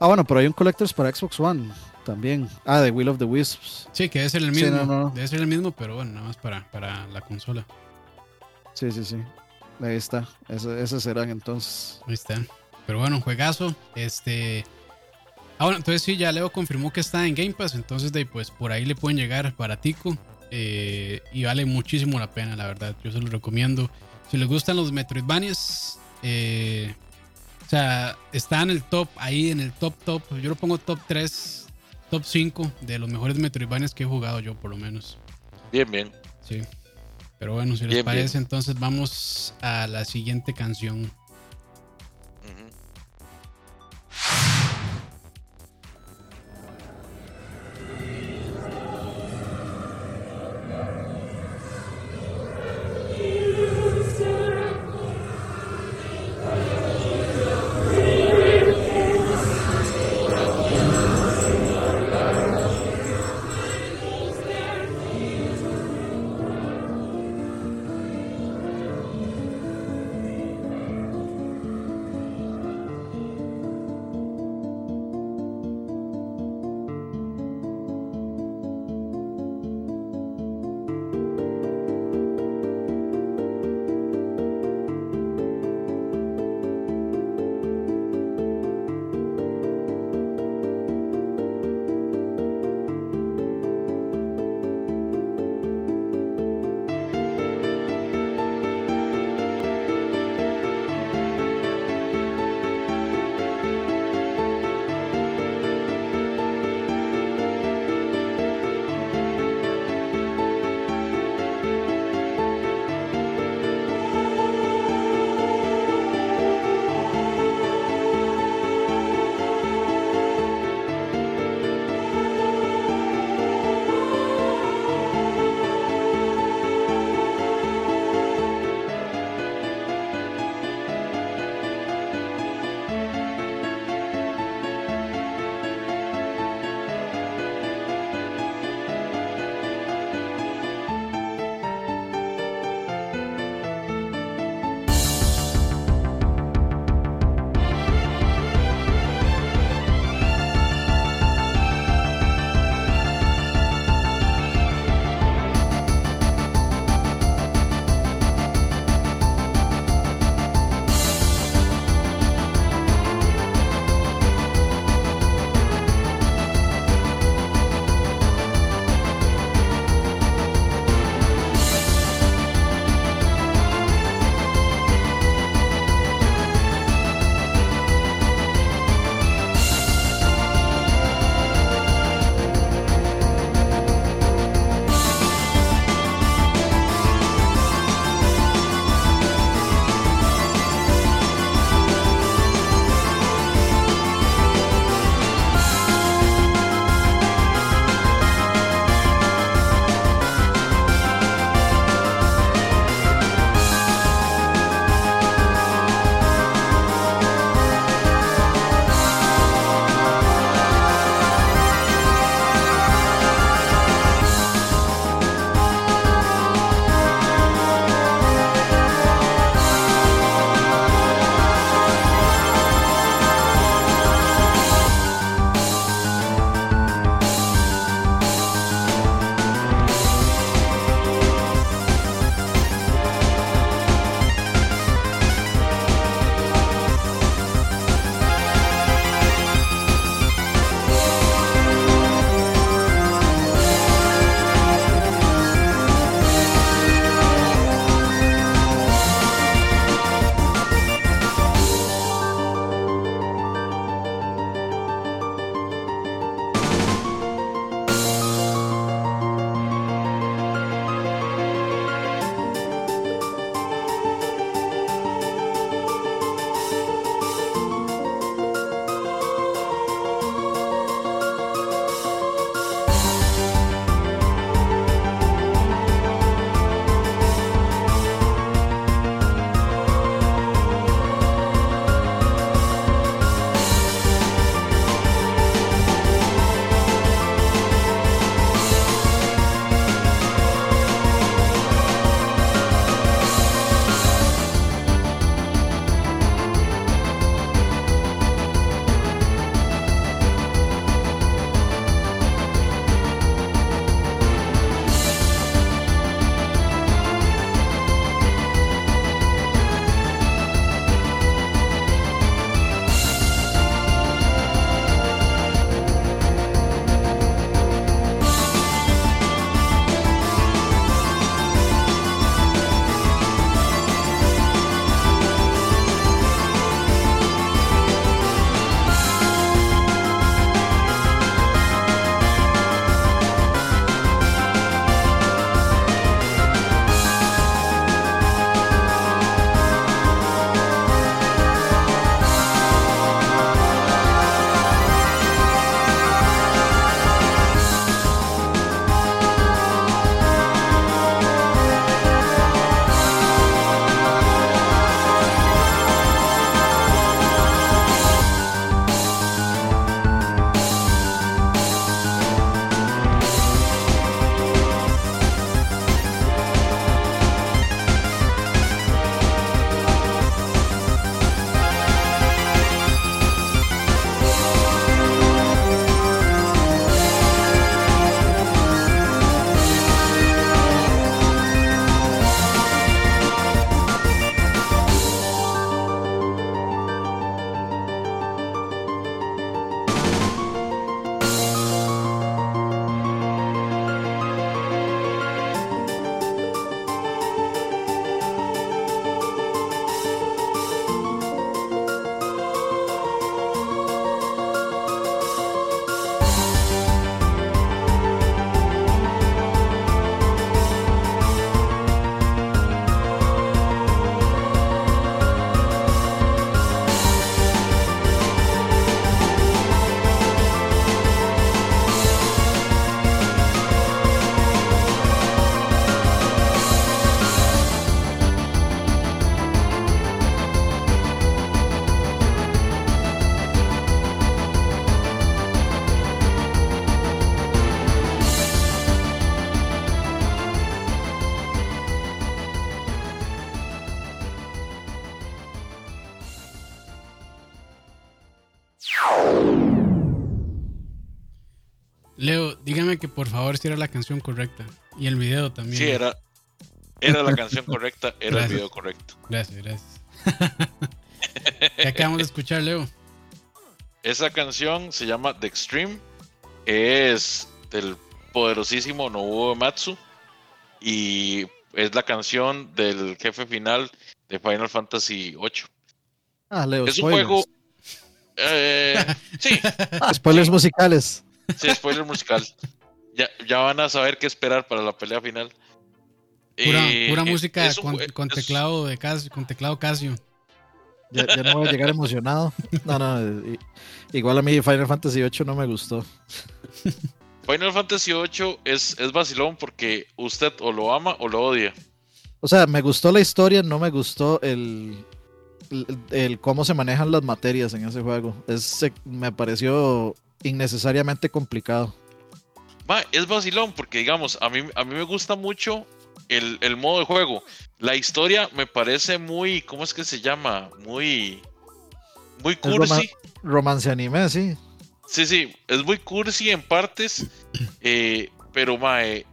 ah, bueno, pero hay un Collectors para Xbox One también. Ah, de Will of the Wisps. Sí, que debe ser el mismo. Debe ser el mismo, pero bueno, nada más para, para la consola. Sí, sí, sí. Ahí está. Esos serán entonces. Ahí está. Pero bueno, juegazo. Este. Ah, bueno, entonces sí, ya Leo confirmó que está en Game Pass. Entonces, de, pues por ahí le pueden llegar baratico. Eh, y vale muchísimo la pena, la verdad. Yo se lo recomiendo. Si les gustan los Metroidvanias, eh, o sea, está en el top, ahí en el top top. Yo lo pongo top 3, top 5 de los mejores Metroidvanias que he jugado yo, por lo menos. Bien, bien. Sí. Pero bueno, si les parece, entonces vamos a la siguiente canción. dígame que por favor si era la canción correcta. Y el video también. Sí, era, era la canción correcta, era el video correcto. Gracias, gracias. ¿Qué acabamos de escuchar, Leo? Esa canción se llama The Extreme. Es del poderosísimo Nobuo Matsu. Y es la canción del jefe final de Final Fantasy VIII. Ah, Leo, es un juego. Eh, sí. spoilers musicales. Sí, spoiler musical. Ya, ya van a saber qué esperar para la pelea final. Pura, eh, música con, teclado de Casio, con teclado Casio. Ya, no voy a llegar emocionado. No, no. Igual a mí Final Fantasy VIII no me gustó. Final Fantasy VIII es, es vacilón porque usted o lo ama o lo odia. O sea, me gustó la historia, no me gustó el, el, cómo se manejan las materias en ese juego. Es, me pareció innecesariamente complicado. Es vacilón porque, digamos, a mí, a mí me gusta mucho el, el, modo de juego. La historia me parece muy, ¿cómo es que se llama? Muy, muy cursi. romance anime, sí. Sí, sí, es muy cursi en partes, eh, pero mae,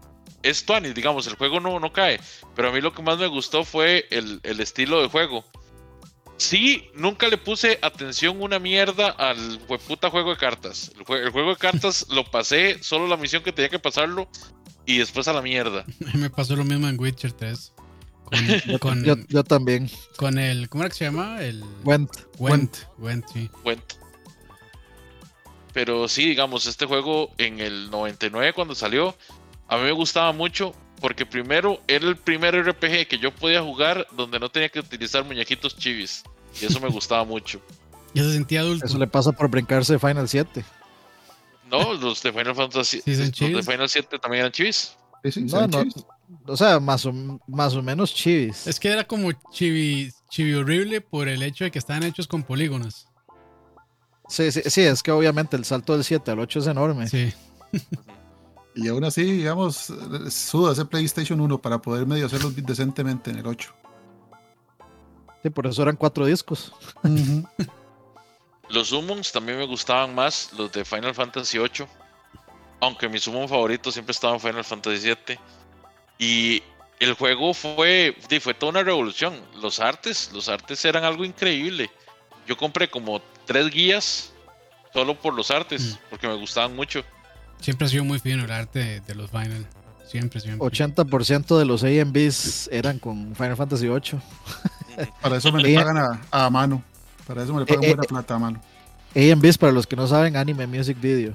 es Tuanis, digamos, el juego no, no cae. Pero a mí lo que más me gustó fue el, estilo de juego. Sí, nunca le puse atención una mierda al puta juego de cartas. El, juego de cartas lo pasé, solo la misión que tenía que pasarlo y después a la mierda. Me pasó lo mismo en Witcher 3. Con, yo, también. Con el, ¿cómo era que se llama? El Went. Went, Went, sí. Went. Pero sí, digamos, este juego en el 99 cuando salió, a mí me gustaba mucho porque primero era el primer RPG que yo podía jugar donde no tenía que utilizar muñequitos chivis. Y eso me gustaba mucho. Ya se sentía adulto. Eso le pasa por brincarse de Final 7. No, los de Final Fantasy. los de Final 7 también eran chivis. no, no, o sea, más o, más o menos chivis. Es que era como chivi, chivi horrible por el hecho de que estaban hechos con polígonos. Sí, sí, sí, es que obviamente el salto del 7 al 8 es enorme. Sí. y aún así, digamos, suda ese PlayStation 1 para poder medio hacerlo decentemente en el 8. Sí, por eso eran cuatro discos. Los summons también me gustaban más, los de Final Fantasy 8. Aunque mi summon favorito siempre estaba en Final Fantasy 7. Y el juego fue, fue toda una revolución. Los artes, los artes eran algo increíble. Yo compré como tres guías solo por los artes, mm. porque me gustaban mucho. Siempre ha sido muy fino el arte de, los Final. Siempre, siempre. 80% de los AMVs eran con Final Fantasy VIII. Para eso me le pagan a, mano. Para eso me le pagan eh, buena eh, plata a mano. AMVs, para los que no saben, Anime Music Video.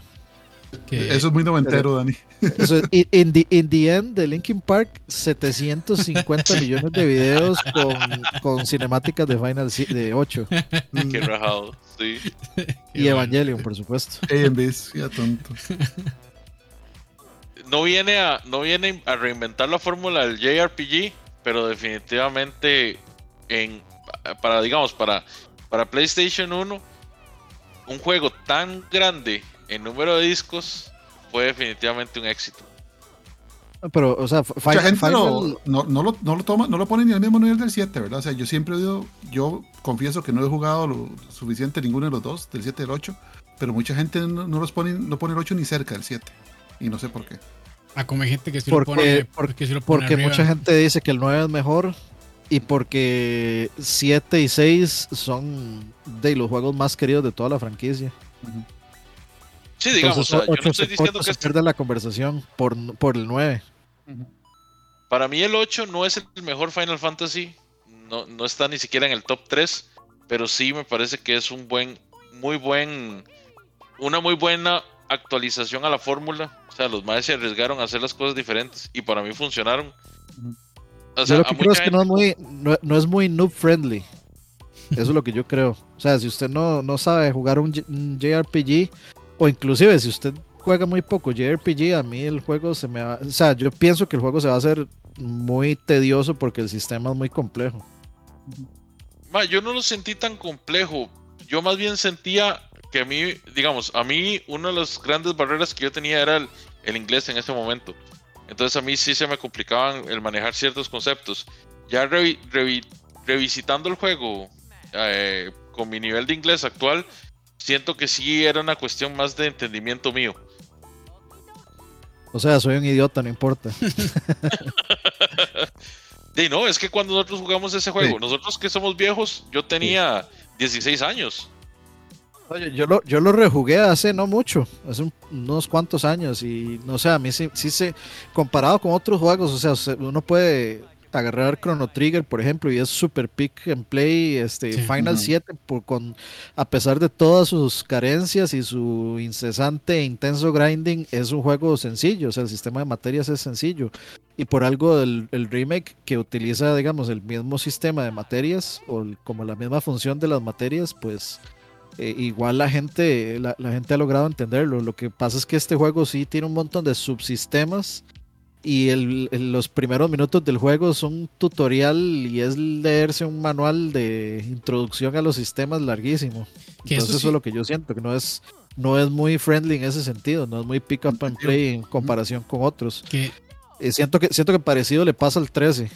Eso es muy noventero, Dani. Eso es, in, the, End de Linkin Park, 750 millones de videos con, con cinemáticas de Final de 8. Qué rajado, sí. Y Evangelion, por supuesto. AMVs, ya tonto. No viene a, no viene a reinventar la fórmula del JRPG, pero definitivamente en para digamos para para PlayStation 1 un juego tan grande en número de discos fue definitivamente un éxito. Pero, o sea, Mucha gente no, no, lo, no, lo, toma, no lo pone ni al mismo nivel del 7, ¿verdad? O sea, yo siempre he oído, yo confieso que no he jugado lo suficiente ninguno de los dos, del 7 y del 8, pero mucha gente no, los pone, no pone el 8 ni cerca del 7. Y no sé por qué. Ah, como hay gente que sí porque, lo pone. Porque, lo pone porque mucha gente dice que el 9 es mejor y porque 7 y 6 son de los juegos más queridos de toda la franquicia. Sí, digamos, yo no estoy diciendo que se pierde la conversación por, por el 9. Para mí el 8 no es el mejor Final Fantasy, no, no está ni siquiera en el top 3, pero sí me parece que es un buen, muy buen, una muy buena actualización a la fórmula. O sea, los maestros se arriesgaron a hacer las cosas diferentes y para mí funcionaron. O sea, yo lo que creo es que no es muy, no, es muy noob friendly. Eso es lo que yo creo. O sea, si usted no, no sabe jugar un JRPG, o inclusive si usted juega muy poco JRPG, a mí el juego se me va... O sea, yo pienso que el juego se va a hacer muy tedioso porque el sistema es muy complejo. yo no lo sentí tan complejo. Yo más bien sentía que a mí, digamos, a mí una de las grandes barreras que yo tenía era el, inglés en ese momento. Entonces a mí sí se me complicaban el manejar ciertos conceptos. Ya revisitando el juego eh, con mi nivel de inglés actual, siento que sí era una cuestión más de entendimiento mío. O sea, soy un idiota, no importa. Y no, es que cuando nosotros jugamos ese juego, nosotros que somos viejos, yo tenía 16 años. Oye, yo lo, yo lo rejugué hace no mucho, hace unos cuantos años y no sé, a mí sí, sí se, comparado con otros juegos, o sea, uno puede agarrar Chrono Trigger, por ejemplo, y es super pick and play, este Final 7, por, con, a pesar de todas sus carencias y su incesante e intenso grinding, es un juego sencillo, o sea, el sistema de materias es sencillo. Y por algo el, el remake que utiliza, digamos, el mismo sistema de materias, o como la misma función de las materias, pues eh, igual la gente, la, la, gente ha logrado entenderlo. Lo que pasa es que este juego sí tiene un montón de subsistemas y el, los primeros minutos del juego son un tutorial y es leerse un manual de introducción a los sistemas larguísimo. Entonces eso, es lo que yo siento, que no es, no es muy friendly en ese sentido, no es muy pick up and play en comparación con otros. Eh, siento, que, siento que parecido le pasa al 13.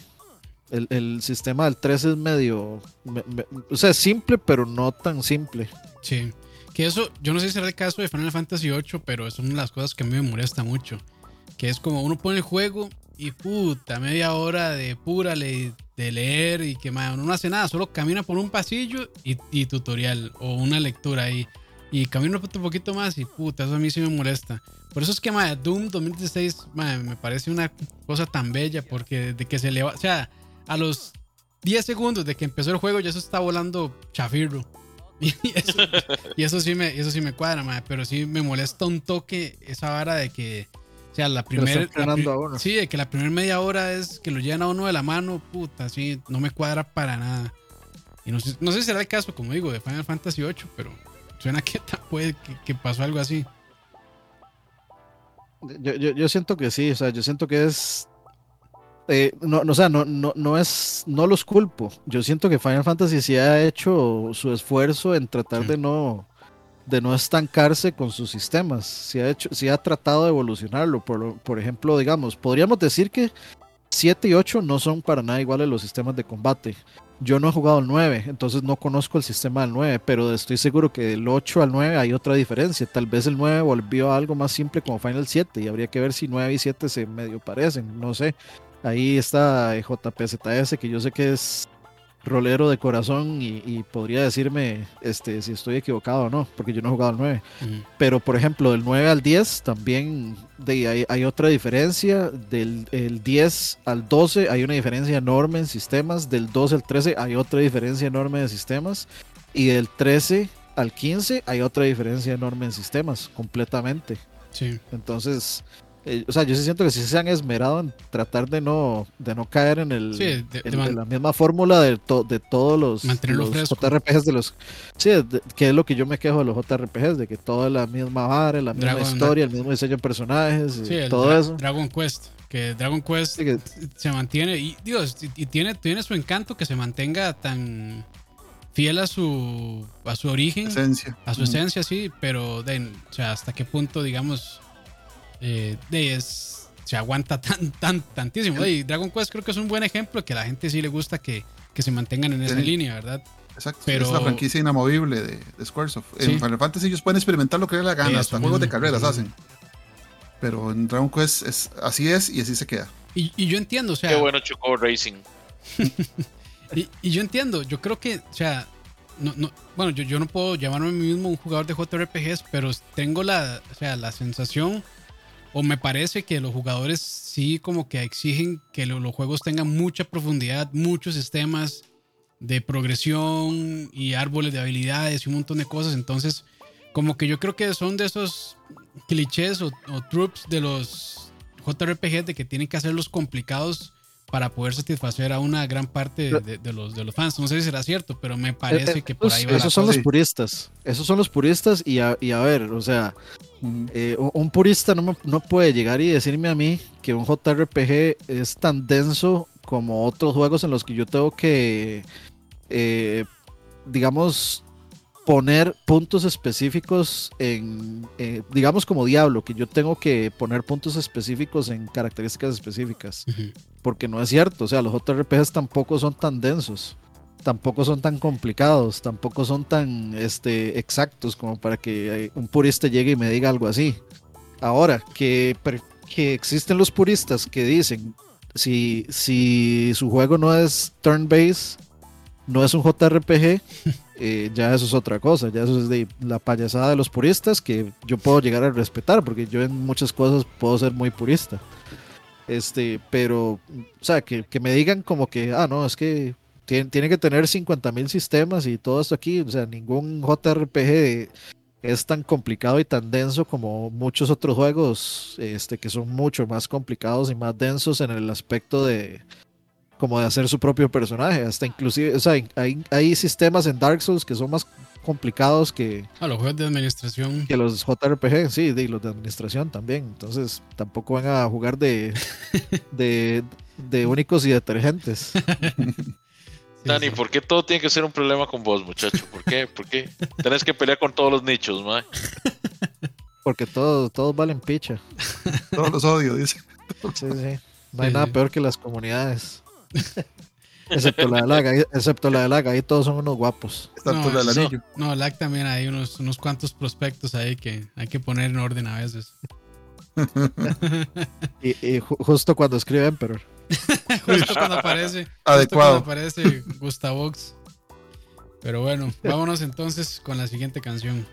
El, el sistema del 13 es medio, o sea, simple, pero no tan simple. Sí, que eso, yo no sé si será el caso de Final Fantasy VIII, pero es una de las cosas que a mí me molesta mucho que es como uno pone el juego y puta, media hora de pura de leer y que uno no hace nada, solo camina por un pasillo y, tutorial o una lectura ahí. Y camina un poquito más y puta, eso a mí sí me molesta. Por eso es que Doom 2016 me parece una cosa tan bella porque de que se le va, o sea, a los 10 segundos de que empezó el juego ya eso está volando chafirro. Y eso, y eso sí me eso sí me cuadra, pero sí me molesta un toque esa vara de que sea, la primera. Sí, que la primera media hora es que lo llevan a uno de la mano, puta, sí, no me cuadra para nada. Y no sé, no sé si será el caso, como digo, de Final Fantasy VIII, pero suena que puede que, pasó algo así. Yo, yo, siento que sí, o sea, yo siento que es. Eh, no, o sea, no, no, no es. No los culpo. Yo siento que Final Fantasy sí ha hecho su esfuerzo en tratar de no de no estancarse con sus sistemas. Si ha, hecho, si ha tratado de evolucionarlo. Por, por ejemplo, digamos, podríamos decir que 7 y 8 no son para nada iguales los sistemas de combate. Yo no he jugado el 9, entonces no conozco el sistema del 9, pero estoy seguro que del 8 al 9 hay otra diferencia. Tal vez el 9 volvió a algo más simple como Final 7 y habría que ver si 9 y 7 se medio parecen, no sé. Ahí está JPZS, que yo sé que es rolero de corazón y, podría decirme este, si estoy equivocado o no, porque yo no he jugado al 9. Pero, por ejemplo, del 9 al 10 también de, hay, otra diferencia. Del el 10 al 12 hay una diferencia enorme en sistemas. Del 12 al 13 hay otra diferencia enorme de sistemas. Y del 13 al 15 hay otra diferencia enorme en sistemas, completamente. Sí. Entonces, eh, o sea, yo sí siento que sí se han esmerado en tratar de no, de no caer en, el, la misma fórmula de, de todos los, JRPGs de los... Sí, que es lo que yo me quejo de los JRPGs, de que toda la misma vara, la misma historia, el mismo diseño de personajes, y todo eso. Dragon Quest, que Dragon Quest se mantiene, y, Dios, y, tiene, tiene su encanto que se mantenga tan fiel a su, a su origen, a su esencia, sí, pero de, o sea, hasta qué punto, digamos eh, es, se aguanta tan, tan, tantísimo. Y Dragon Quest creo que es un buen ejemplo que a la gente sí le gusta que, que se mantengan en esa línea, ¿verdad? Exacto, Pero... es la franquicia inamovible de, de Squaresoft. En Final Fantasy ellos pueden experimentar lo que les la gana, hasta juegos de carreras hacen. Pero en Dragon Quest es, así es y así se queda. Y, y yo entiendo, o sea. Qué bueno Choco Racing. y, y, yo entiendo, yo creo que, o sea, no, no, bueno, yo, yo no puedo llamarme a mí mismo un jugador de JRPGs, pero tengo la, o sea, la sensación o me parece que los jugadores sí como que exigen que los juegos tengan mucha profundidad, muchos sistemas de progresión y árboles de habilidades y un montón de cosas. Entonces, como que yo creo que son de esos clichés o, o tropes de los JRPG de que tienen que hacerlos complicados para poder satisfacer a una gran parte de, los, de los fans. No sé si será cierto, pero me parece eh, que por ahí va. Esos son los puristas. Esos son los puristas y a, y a ver, o sea, eh, un purista no, no puede llegar y decirme a mí que un JRPG es tan denso como otros juegos en los que yo tengo que, eh, digamos, poner puntos específicos en, eh, digamos como Diablo, que yo tengo que poner puntos específicos en características específicas, porque no es cierto, o sea, los JRPGs tampoco son tan densos, tampoco son tan complicados, tampoco son tan este, exactos como para que eh, un purista llegue y me diga algo así. Ahora, que que existen los puristas que dicen si, si su juego no es turn-based, no es un JRPG, eh, ya eso es otra cosa, ya eso es de la payasada de los puristas que yo puedo llegar a respetar, porque yo en muchas cosas puedo ser muy purista. Este, pero, o sea, que, me digan como que, ah, no, es que tiene, tiene que tener 50.000 sistemas y todo esto aquí, o sea, ningún JRPG es tan complicado y tan denso como muchos otros juegos este, que son mucho más complicados y más densos en el aspecto de como de hacer su propio personaje. Hasta inclusive, o sea, hay, hay sistemas en Dark Souls que son más complicados que... A los juegos de administración. Que los JRPG, sí, y los de administración también. Entonces tampoco van a jugar de, de, de únicos y detergentes. Dani, ¿por qué todo tiene que ser un problema con vos, muchacho? ¿Por qué? ¿Por qué? Tenés que pelear con todos los nichos, mae. Porque todos, todos valen picha. Todos los odio, dice. Sí, sí. No hay nada peor que las comunidades. excepto la de Lag, excepto la de ahí todos son unos guapos. No, no, no, Lag también hay unos, unos cuantos prospectos ahí que hay que poner en orden a veces. y, justo cuando escribe Emperor. justo cuando aparece. Adecuado. Justo cuando aparece Gustavox. Pero bueno, vámonos entonces con la siguiente canción.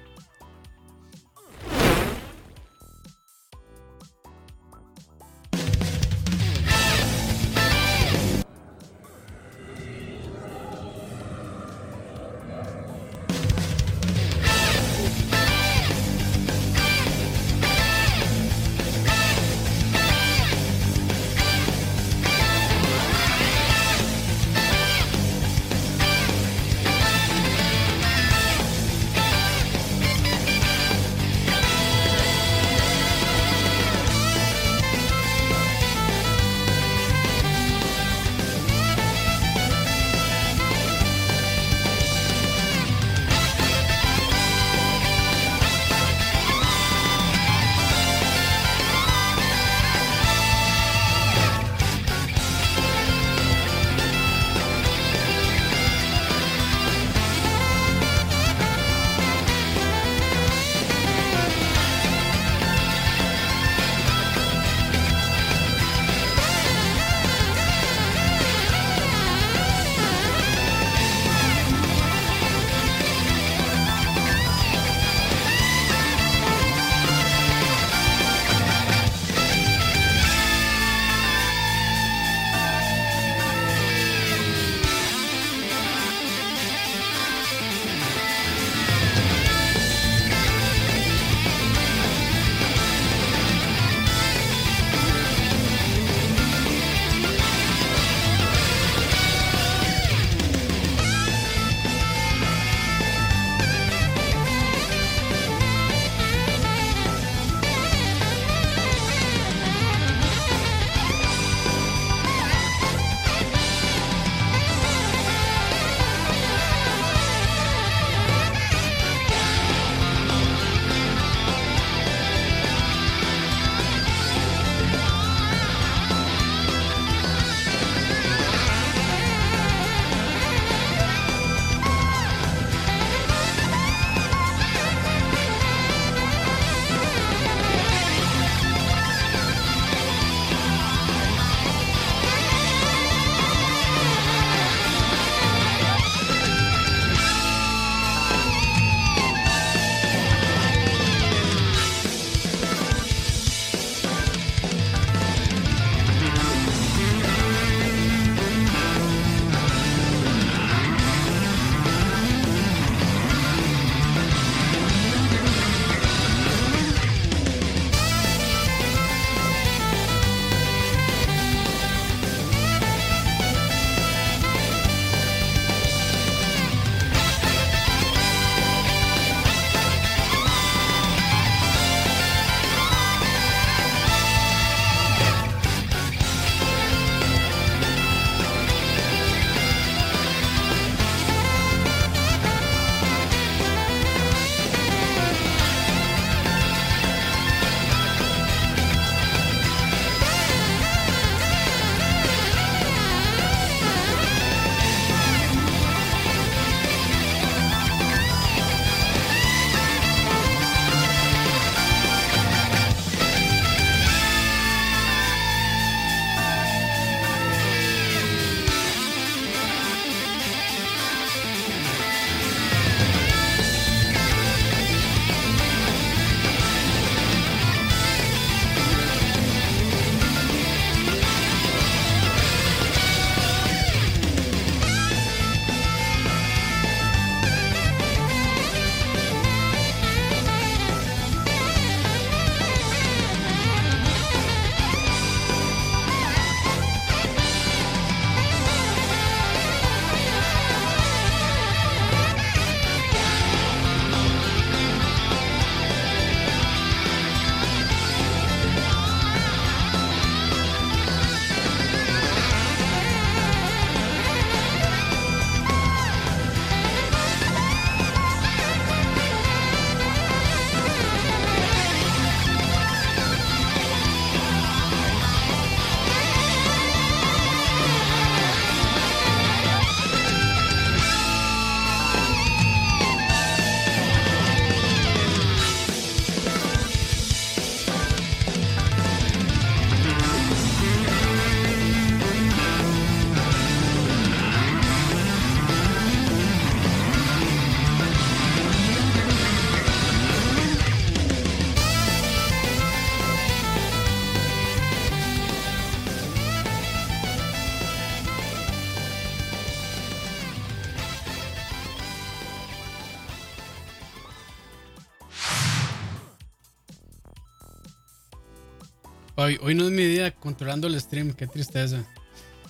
Hoy, hoy no es mi día controlando el stream, qué tristeza.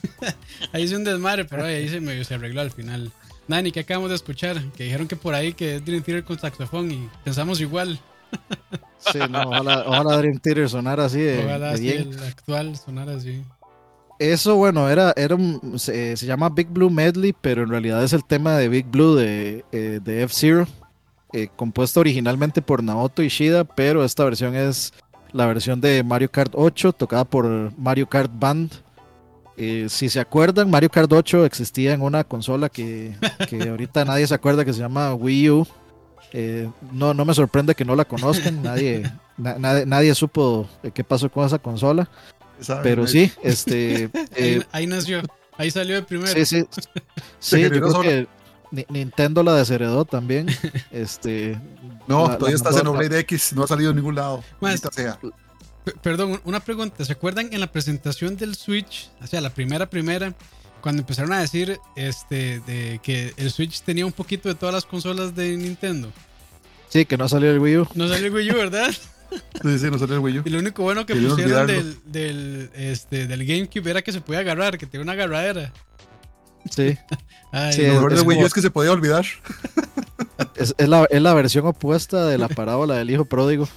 ahí hice un desmadre, pero ahí se, me, se arregló al final. Nani, que acabamos de escuchar? Que dijeron que por ahí que es Dream Theater con saxofón y pensamos igual. sí, no, ojalá, ojalá Dream Theater sonara así de, ojalá el actual sonara así. Eso, bueno, era, era se, llama Big Blue Medley, pero en realidad es el tema de Big Blue de, eh, de F-Zero, eh, compuesto originalmente por Naoto Ishida, pero esta versión es la versión de Mario Kart 8, tocada por Mario Kart Band. Eh, si se acuerdan, Mario Kart 8 existía en una consola que, ahorita nadie se acuerda que se llama Wii U. Eh, no, no me sorprende que no la conozcan, nadie, nadie, supo qué pasó con esa consola. Pero sí, este. ahí, nació, ahí salió el primero. Sí, sí. Sí, yo creo que Nintendo la desheredó también. Este, no, todavía está en Blade X, no ha salido en ningún lado. Perdón, una pregunta. ¿Se acuerdan en la presentación del Switch, o sea, la primera, primera, cuando empezaron a decir este, de que el Switch tenía un poquito de todas las consolas de Nintendo? Sí, que no salió el Wii U. No salió el Wii U, ¿verdad? Sí, sí, no salió el Wii U. Y lo único bueno que pusieron del, del, este, del GameCube era que se podía agarrar, que tenía una agarradera. Sí. sí, lo mejor del Wii U es que se podía olvidar. Es, la, es, la, versión opuesta de la parábola del hijo pródigo.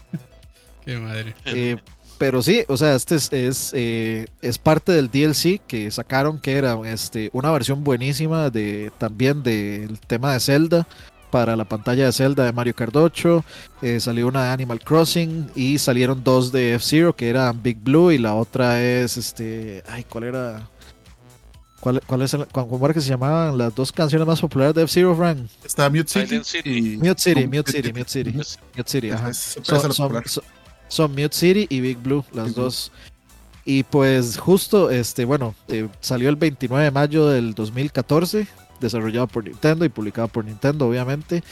Qué madre. Eh, pero sí, o sea, este es, es, eh, es, parte del DLC que sacaron, que era este, una versión buenísima de también del tema de Zelda para la pantalla de Zelda de Mario Kart 8. Eh, salió una de Animal Crossing y salieron dos de F-Zero, que eran Big Blue y la otra es este. Ay, ¿cuál era? ¿Cuál, cuál es ¿Cómo era que se llamaban las dos canciones más populares de F-Zero, Frank? Está Mute City. Mute City, Mute City, Mute City. Mute City, ajá. Son, Mute City y Big Blue, las dos. Y pues justo, este, bueno, eh, salió el 29 de mayo del 2014, desarrollado por Nintendo y publicado por Nintendo, obviamente.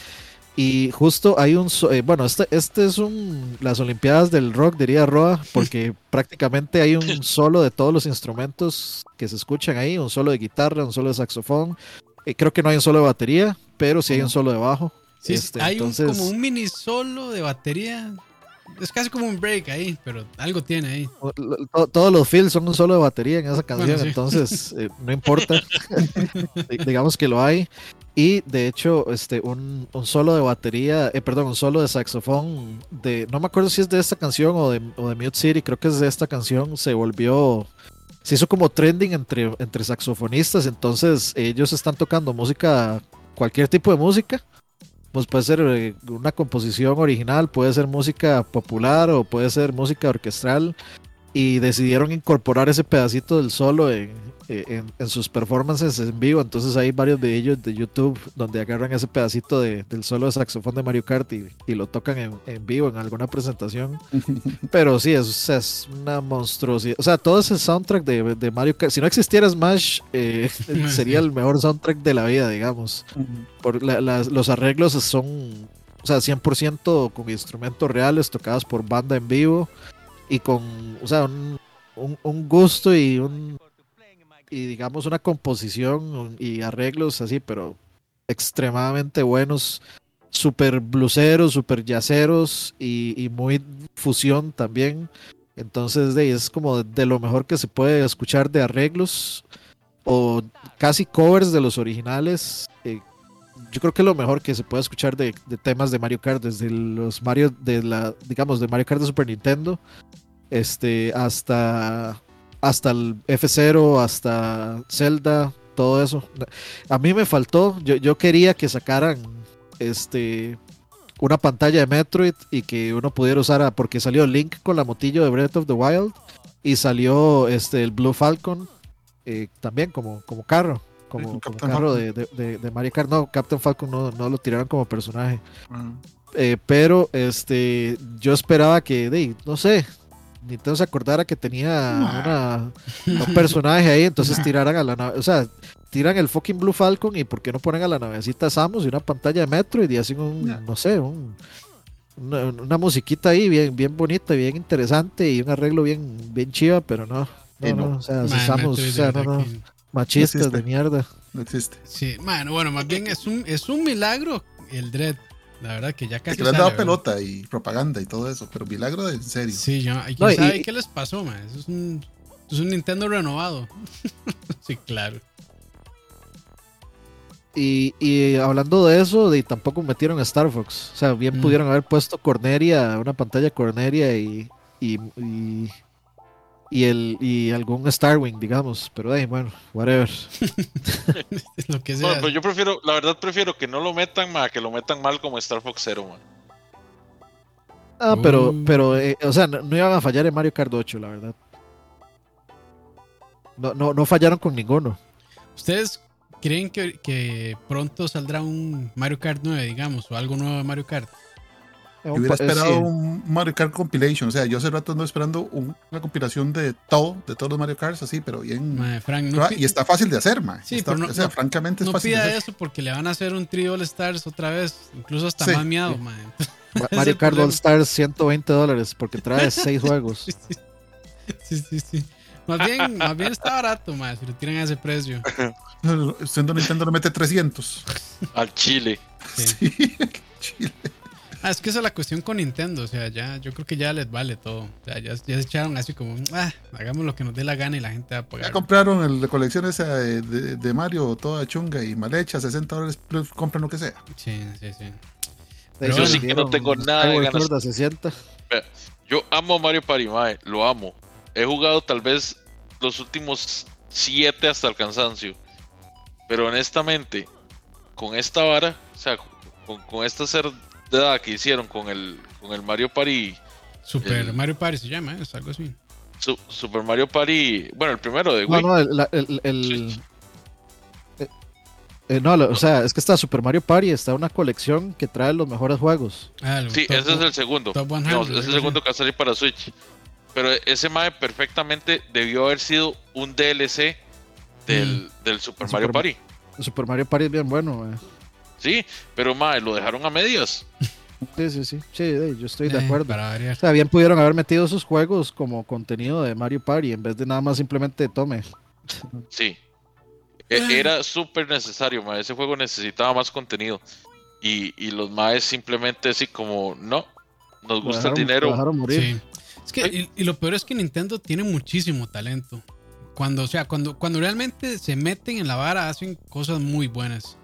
Y justo hay un, eh, bueno, este, este es un, las Olimpiadas del Rock, diría Roa, porque prácticamente hay un solo de todos los instrumentos que se escuchan ahí, un solo de guitarra, un solo de saxofón. Eh, creo que no hay un solo de batería, pero sí hay un solo de bajo. Sí, este, hay como un mini solo de batería. Es casi como un break ahí, pero algo tiene ahí. Todos los fills son un solo de batería en esa canción, entonces eh, no importa. Digamos que lo hay. Y de hecho, este, un, solo de batería, eh, perdón, un solo de saxofón de, no me acuerdo si es de esta canción o de, o de Mute City, creo que es de esta canción, se volvió, se hizo como trending entre, entre saxofonistas, entonces ellos están tocando música, cualquier tipo de música, pues puede ser eh, una composición original, puede ser música popular o puede ser música orquestral, y decidieron incorporar ese pedacito del solo en, eh, sus performances en vivo. Entonces hay varios de ellos de YouTube donde agarran ese pedacito de, del solo de saxofón de Mario Kart y, lo tocan en, vivo en alguna presentación. Pero sí, es, es, una monstruosidad. O sea, todo ese soundtrack de, Mario Kart, si no existiera Smash, eh, sería el mejor soundtrack de la vida, digamos. Por los arreglos son, o sea, 100% con instrumentos reales tocados por banda en vivo y con, o sea, un, un, gusto y un y digamos una composición y arreglos así, pero extremadamente buenos, super bluseros, super yaceros y, muy fusión también. Entonces de, es como de lo mejor que se puede escuchar de arreglos o casi covers de los originales. Eh, yo creo que lo mejor que se puede escuchar de, de, temas de Mario Kart, desde los Mario de la, digamos, de Mario Kart de Super Nintendo este, hasta, hasta el F0, hasta Zelda, todo eso. A mí me faltó, yo, yo quería que sacaran este, una pantalla de Metroid y que uno pudiera usar, porque salió Link con la motillo de Breath of the Wild y salió este, el Blue Falcon eh, también como, como carro. Como, carro de, de, Mario Kart. No, Captain Falcon no, no lo tiraron como personaje. Ah. Eh, pero este yo esperaba que, no sé, Nintendo se acordara que tenía un personaje ahí, entonces tiraran a la nave, o sea, tiran el fucking Blue Falcon y ¿por qué no ponen a la navecita Samus y una pantalla de metro y hacen un, no sé, un, una, musiquita ahí bien, bien bonita, bien interesante y un arreglo bien, bien chiva, pero no, no, no, o sea, Samus, o sea, no, no, machistas de mierda. No existe. Sí, bueno, bueno, más bien es un, es un milagro el Dread La verdad que ya casi. que le han dado pelota y propaganda y todo eso, pero milagro de en serio. Sí, yo, ¿quién sabe qué les pasó, man? Eso es un, es un Nintendo renovado. sí, claro. Y, y, hablando de eso, de, tampoco metieron a Star Fox. O sea, bien mm. pudieron haber puesto Corneria, una pantalla Corneria y, y, y, el, y algún Starwing, digamos. Pero ahí, bueno, whatever. lo que sea. Bueno, yo prefiero, la verdad prefiero que no lo metan más, que lo metan mal como Star Fox Zero, man. Ah, pero, uh. pero eh, o sea, no, iban a fallar en Mario Kart 8, la verdad. No, no, no fallaron con ninguno. ¿Ustedes creen que, que, pronto saldrá un Mario Kart 9, digamos, o algo nuevo de Mario Kart? Yo hubiera esperado un Mario Kart Compilation. O sea, yo hace rato ando esperando una compilación de todo, de todos los Mario Karts, así, pero bien. y está fácil de hacer, man. Sí, pero no, o sea, francamente es fácil. No pida eso porque le van a hacer un trio All Stars otra vez, incluso hasta más miado, man. Mario Kart All Stars 120 dólares porque trae 6 juegos. Sí, sí, sí. Más bien, más bien está barato, man, si lo tiran a ese precio. Siendo Nintendo le mete 300. Al Chile. Sí, al Chile. Ah, es que esa es la cuestión con Nintendo, o sea, ya, yo creo que ya les vale todo. O sea, ya, se echaron así como, ah, hagamos lo que nos dé la gana y la gente va a pagar. Ya compraron el, la colección esa de, de, Mario, toda chunga y mal hecha, 60 dólares, compren lo que sea. Sí, sí, sí. yo sí que no tengo nada de ganas. Yo amo Mario Party, mae, lo amo. He jugado tal vez los últimos 7 hasta el cansancio. Pero honestamente, con esta vara, o sea, con, con esta ser que hicieron con el, con el Mario Party. Super Mario Party se llama, es algo así. Super Mario Party, bueno, el primero de Wii. No, no, el, el, eh, eh, no, o sea, es que está Super Mario Party, está una colección que trae los mejores juegos. Ah, sí, ese es el segundo. es el segundo que va a salir para Switch. Pero ese MAE perfectamente debió haber sido un DLC del, mm. del Super, Mario Party. El Super Mario Party es bien bueno, Sí, pero mae, lo dejaron a medias. Sí, sí, sí, sí, yo estoy de eh, acuerdo. o sea, bien pudieron haber metido esos juegos como contenido de Mario Party en vez de nada más simplemente tome. Sí. E, era súper necesario, mae. ese juego necesitaba más contenido. Y, y los maes simplemente así como, no, nos gusta el dinero. Sí. Es que, y, lo peor es que Nintendo tiene muchísimo talento. Cuando, o sea, cuando, cuando realmente se meten en la vara, hacen cosas muy buenas.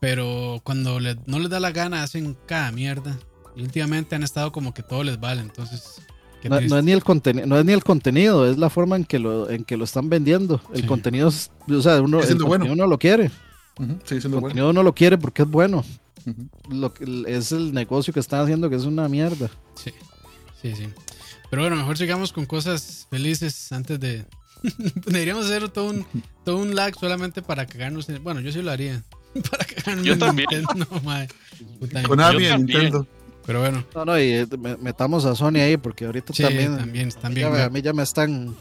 Pero cuando no les da la gana, hacen cada mierda. Y últimamente han estado como que todo les vale, entonces. No, es ni el no es ni el contenido, es la forma en que lo, en que lo están vendiendo. El contenido, es, o sea, uno, el contenido uno lo quiere. el contenido uno lo quiere porque es bueno. lo, es el negocio que están haciendo que es una mierda. Sí, sí, sí. Pero bueno, mejor sigamos con cosas felices antes de. Deberíamos hacer todo un, todo un lag solamente para cagarnos. Bueno, yo sí lo haría. Para Yo también. Con alguien Nintendo. Pero bueno. No, no, y eh, metamos a Sony ahí porque ahorita también. también, también a mí ya me están.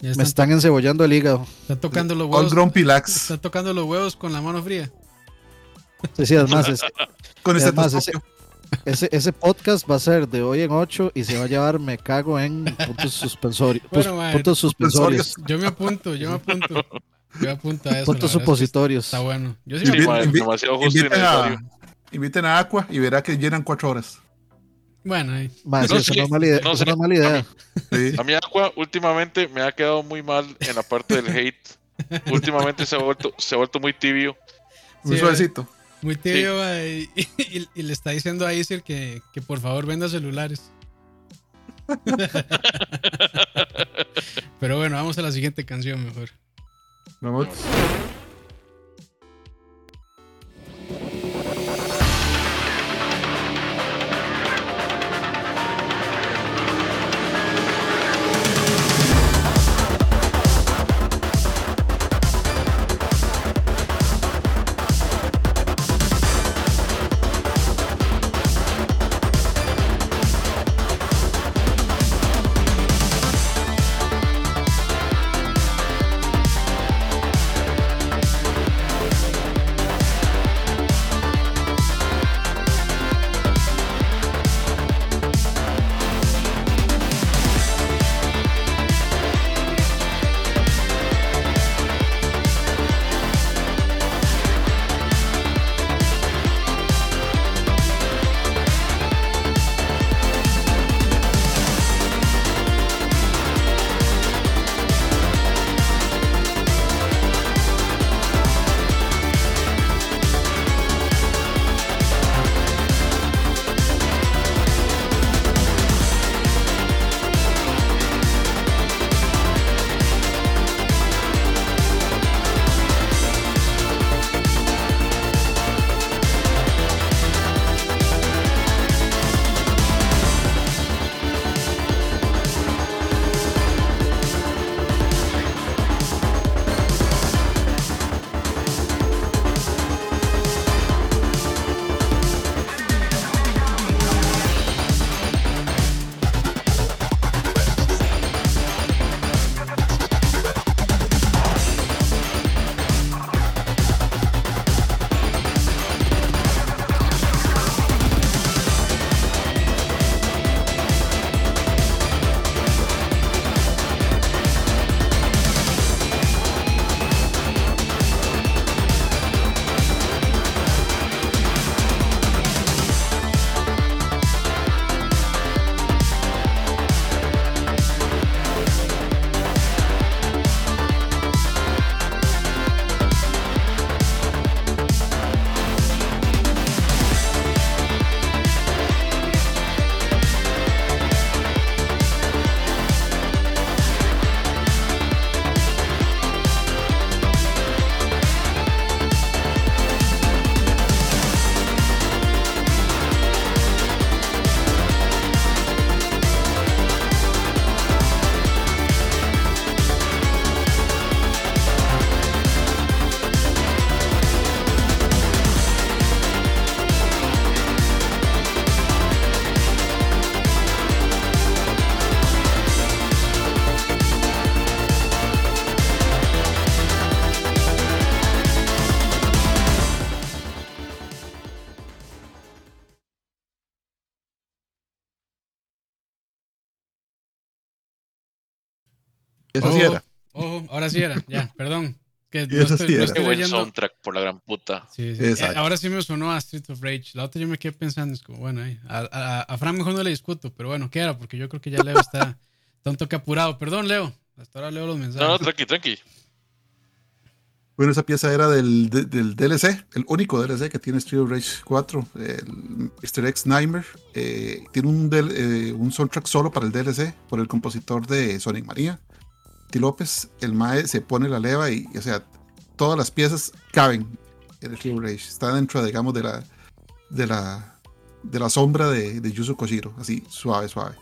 me están encebollando el hígado. Está tocando los huevos. Con Grumpy Lax. Está tocando los huevos con la mano fría. Sí, sí, además. Es, con ese, ese, ese, podcast va a ser de hoy en 8 y se va a llevar Me cago en puntos suspensorios. puntos suspensorios. Yo me apunto, yo me apunto. Yo apunto a eso. Puntos supositorios. Está bueno. Yo sí demasiado justo inviten, a, inviten a Aqua y verá que llenan cuatro horas. Bueno, ahí. no es mala idea. No, es mala idea. A, mí, Aqua últimamente me ha quedado muy mal en la parte del hate. últimamente se ha vuelto, se ha vuelto muy tibio. Muy suavecito. Muy tibio y, y, le está diciendo a Isir que, que por favor venda celulares. Pero bueno, vamos a la siguiente canción mejor. Vamos. Ojo, ahora sí era, ya, perdón. Que Y eso sí era. Qué buen soundtrack por la gran puta. Sí, sí. Exacto. Ahora sí me sonó a Street of Rage. La otra yo me quedé pensando, es como, bueno, ahí, a, a, a Fran mejor no le discuto, pero bueno, ¿qué era? Porque yo creo que ya Leo está, un toque apurado. Perdón, Leo. Hasta ahora leo los mensajes. No, no, tranqui, tranqui. Bueno, esa pieza era del, de- del DLC, el único DLC que tiene Street of Rage 4, el Mr. X Nightmare. Eh, tiene un, del- eh, un soundtrack solo para el DLC por el compositor de Sonic María. López. El Mae se pone la leva y, o sea, todas las piezas caben en el of Rage. Está dentro, digamos, de la, de la, de la sombra de, de Yuzo Koshiro, así, suave, suave.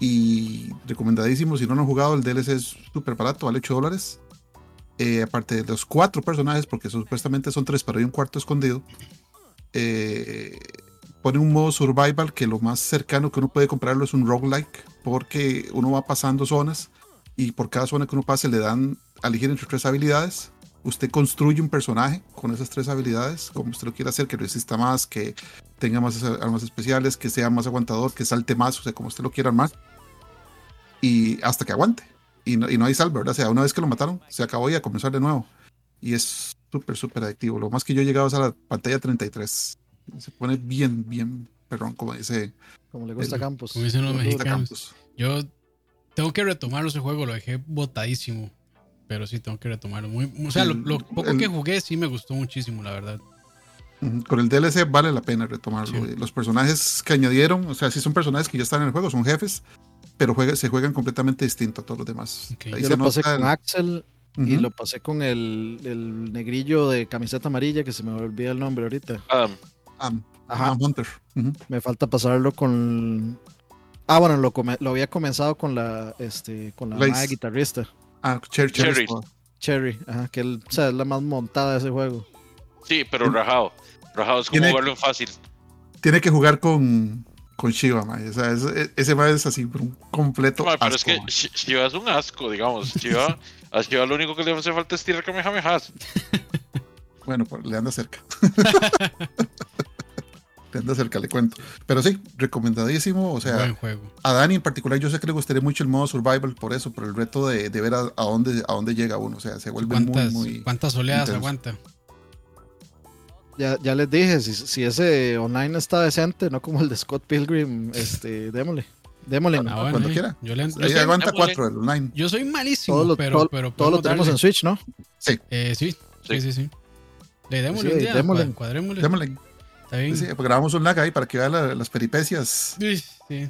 Y recomendadísimo, si no lo han jugado, el DLC es súper barato, vale 8 dólares. Eh, aparte de los cuatro personajes, porque supuestamente son tres, pero hay un cuarto escondido, eh, pone un modo survival que lo más cercano que uno puede comprarlo es un roguelike, porque uno va pasando zonas y por cada zona que uno pase le dan a elegir entre tres habilidades. Usted construye un personaje con esas tres habilidades, como usted lo quiera hacer, que resista más, que tenga más armas especiales, que sea más aguantador, que salte más, o sea, como usted lo quiera armar. Y hasta que aguante y no, y no hay salve, ¿verdad? O sea, una vez que lo mataron, se acabó y a comenzar de nuevo. Y es súper, súper adictivo. Lo más que yo he llegado es a la pantalla 33. Se pone bien, bien perrón, como dice Como le gusta El- Campos. como dicen los Como le gusta- mexicanos. Campos. Yo tengo que retomarlo ese juego, lo dejé botadísimo. Pero sí, tengo que retomarlo. Muy, o sea, lo, lo poco El- que jugué sí me gustó muchísimo, la verdad. Con el DLC vale la pena retomarlo. Sí. Los personajes que añadieron, o sea, sí son personajes que ya están en el juego, son jefes, pero juega- se juegan completamente distinto a todos los demás. Ok. Ahí Yo se lo pasé con el- Axel y lo pasé con el, el negrillo de camiseta amarilla que se me olvida el nombre ahorita. Am- Ajá. Hunter. Me falta pasarlo con. Ah, bueno, lo, come- lo había comenzado con la este con la mae guitarrista, Ah, Cher- Cher- Cherry. Cherry, ajá, que él, o sea, es la más montada de ese juego. sí, pero rajado. Rajado es como Tiene- jugarlo en fácil. Tiene que jugar con, con Shiva, mae. O sea, es- e- ese es así, por un completo. Ma, pero es que Shiva es un asco, digamos. Shiva, a Shiva lo único que le hace falta es tirar Kamehamehas. Bueno, pues le anda cerca. anda cerca, le cuento. Pero sí, recomendadísimo. O sea, Buen juego. a Dani en particular, yo sé que le gustaría mucho el modo survival por eso, por el reto de, de ver a, a dónde, a dónde llega uno. O sea, se vuelve muy, ¿Cuántas, muy. ¿Cuántas oleadas intenso. aguanta? Ya, ya les dije, si, si ese online está decente, no como el de Scott Pilgrim, este, démosle. Démosle. Ah, bueno, cuando eh. quiera. Yo, le- Ahí aguanta démosle. cuatro el online. yo soy malísimo, Todo lo, pero, todo- pero todo lo tenemos darle. en Switch, ¿no? Eh, sí, sí, Sí. sí, sí. Le démosle Sí, un día, démosle. cua- cuadrémosle. Démosle. Está bien. Sí, pues grabamos un lag ahí para que vea la- las peripecias. Sí, sí.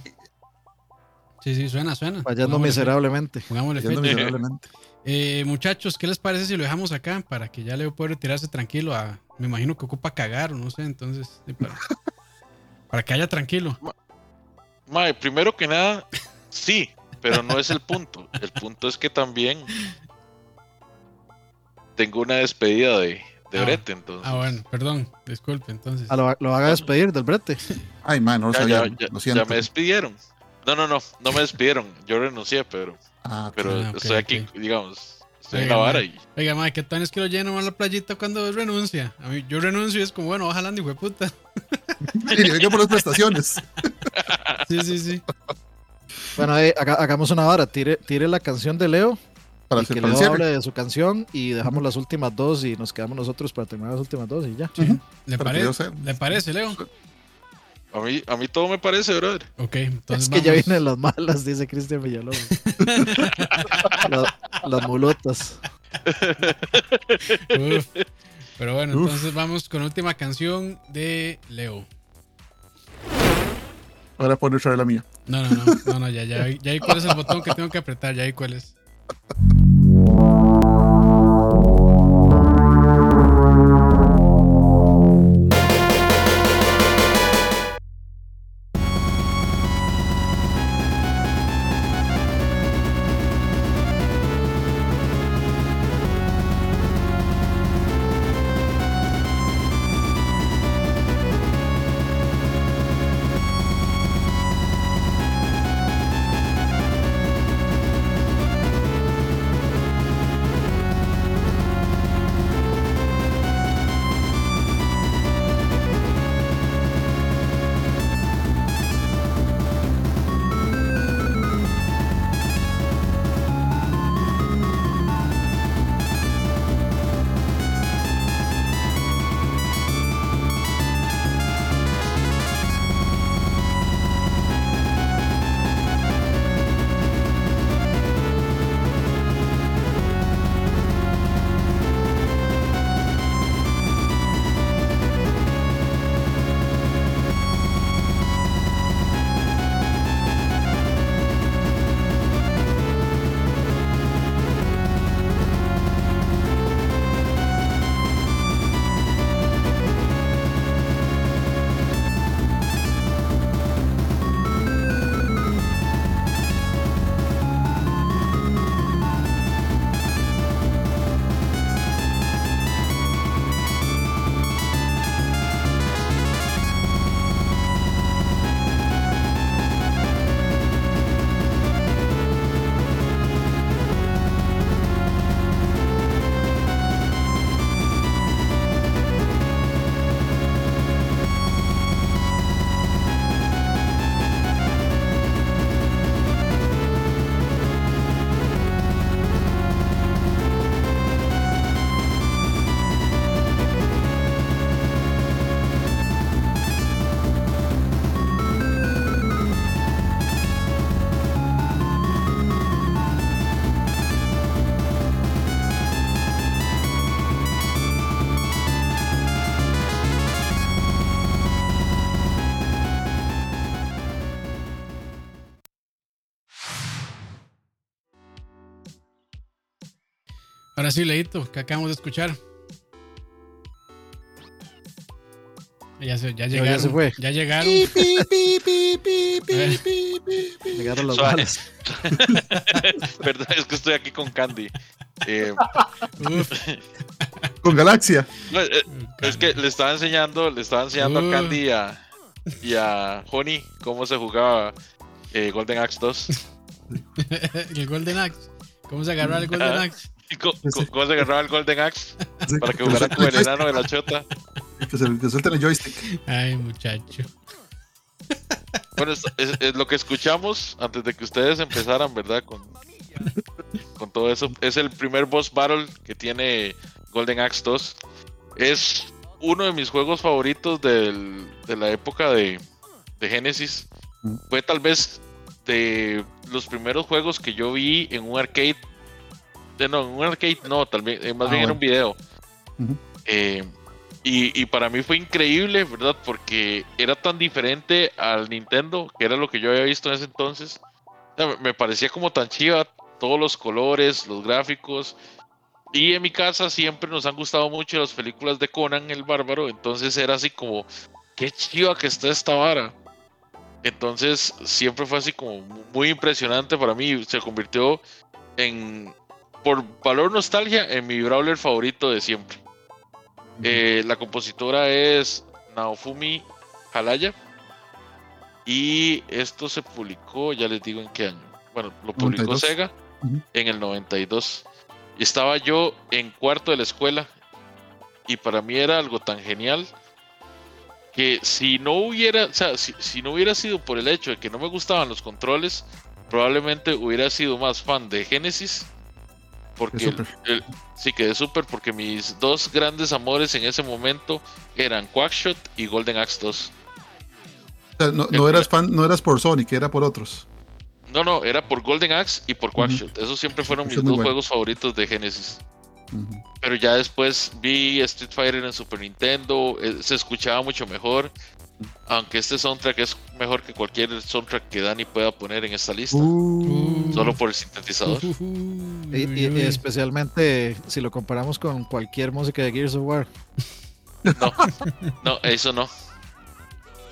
Sí, sí, suena, suena. Fallando miserablemente. Pongámosle Fallando fecha. miserablemente. Eh, muchachos, ¿qué les parece si lo dejamos acá para que ya Leo pueda retirarse tranquilo? A, me imagino que ocupa cagar o no sé, entonces, sí, para, para que haya tranquilo. Mae, primero que nada, sí, pero no es el punto. El punto es que también tengo una despedida de, de Ah, Brete, entonces. Ah, bueno, perdón, disculpe, entonces. Ah, lo, lo van a despedir del brete. Ay, man, no lo Ya, sabía. ya, ya- lo ya siento. me despidieron. No, no, no, no me despidieron. Yo renuncié, pero, Ah, pero Ah, estoy aquí, digamos, estoy en la vara y Oiga, madre, ¿qué tan es que lo lleno más la playita cuando renuncia? A mí, yo renuncio y es como, bueno, baja hijo de puta. y venga por las prestaciones. Sí, sí, sí. Bueno, eh, haga- hagamos una hora. Tire, tire la canción de Leo Para y hacer que Leo hable de su canción y dejamos las últimas dos y nos quedamos nosotros para terminar las últimas dos y ya. ¿Le, pare-. ¿Le parece, Leo? a mí, a mí todo me parece, brother. Ok, entonces es que ya vienen las malas, dice Cristian Villalobos. La- las mulotas. Uf. Pero bueno, Uf. entonces vamos con última canción de Leo. Ahora poner otra vez la mía. No, no, no, no, no, ya, ya, ya vi cuál es el botón que tengo que apretar, ya vi cuál es. Ahora sí, Leito, que acabamos de escuchar. Ya, se, ya llegaron. Ya, se fue. ya llegaron. llegaron los balas. Perdón, es que estoy aquí con Candy. Eh, con Galaxia. Eh, es que le estaba enseñando, le estaba enseñando a Candy y a, y a Honey cómo se jugaba eh, Golden Axe 2. el Golden Axe. ¿Cómo se agarraba el Golden Axe? ¿Cómo, cómo se agarraba el Golden Axe? Para que jugara con el enano de la chota. Que se que suelten el joystick. Ay, muchacho. Bueno, es, lo que escuchamos antes de que ustedes empezaran, ¿verdad? Con, con todo eso. Es el primer boss battle que tiene Golden Axe 2. Es uno de mis juegos favoritos del, de la época de, de Genesis. Mm. Fue tal vez de los primeros juegos que yo vi en un arcade. No, en un arcade no, tal vez, eh, más ah, bien en un video. eh, y, para mí fue increíble, ¿verdad? Porque era tan diferente al Nintendo, que era lo que yo había visto en ese entonces. me parecía como tan chiva, todos los colores, los gráficos. Y en mi casa siempre nos han gustado mucho las películas de Conan el Bárbaro, entonces era así como, qué chiva que está esta vara. Entonces siempre fue así como muy impresionante para mí, se convirtió en, por valor nostalgia, en mi brawler favorito de siempre. Eh, la compositora es Naofumi Halaya. Y esto se publicó, ya les digo en qué año. Bueno, lo publicó Sega en el 92. Y estaba yo en cuarto de la escuela. Y para mí era algo tan genial que si no hubiera, o sea, si no hubiera sido por el hecho de que no me gustaban los controles, probablemente hubiera sido más fan de Genesis porque sí quedé súper porque mis dos grandes amores en ese momento eran Quackshot y Golden Axe 2. no, eras fan, no eras por Sonic, era por otros. No, no, era por Golden Axe y por Quackshot. Esos siempre fueron mis dos juegos favoritos de Genesis. Pero ya después vi Street Fighter en Super Nintendo, eh, se escuchaba mucho mejor. Aunque este soundtrack es mejor que cualquier soundtrack que Dani pueda poner en esta lista. Uh. solo por el sintetizador. y, especialmente si lo comparamos con cualquier música de Gears of War. No, no, eso no.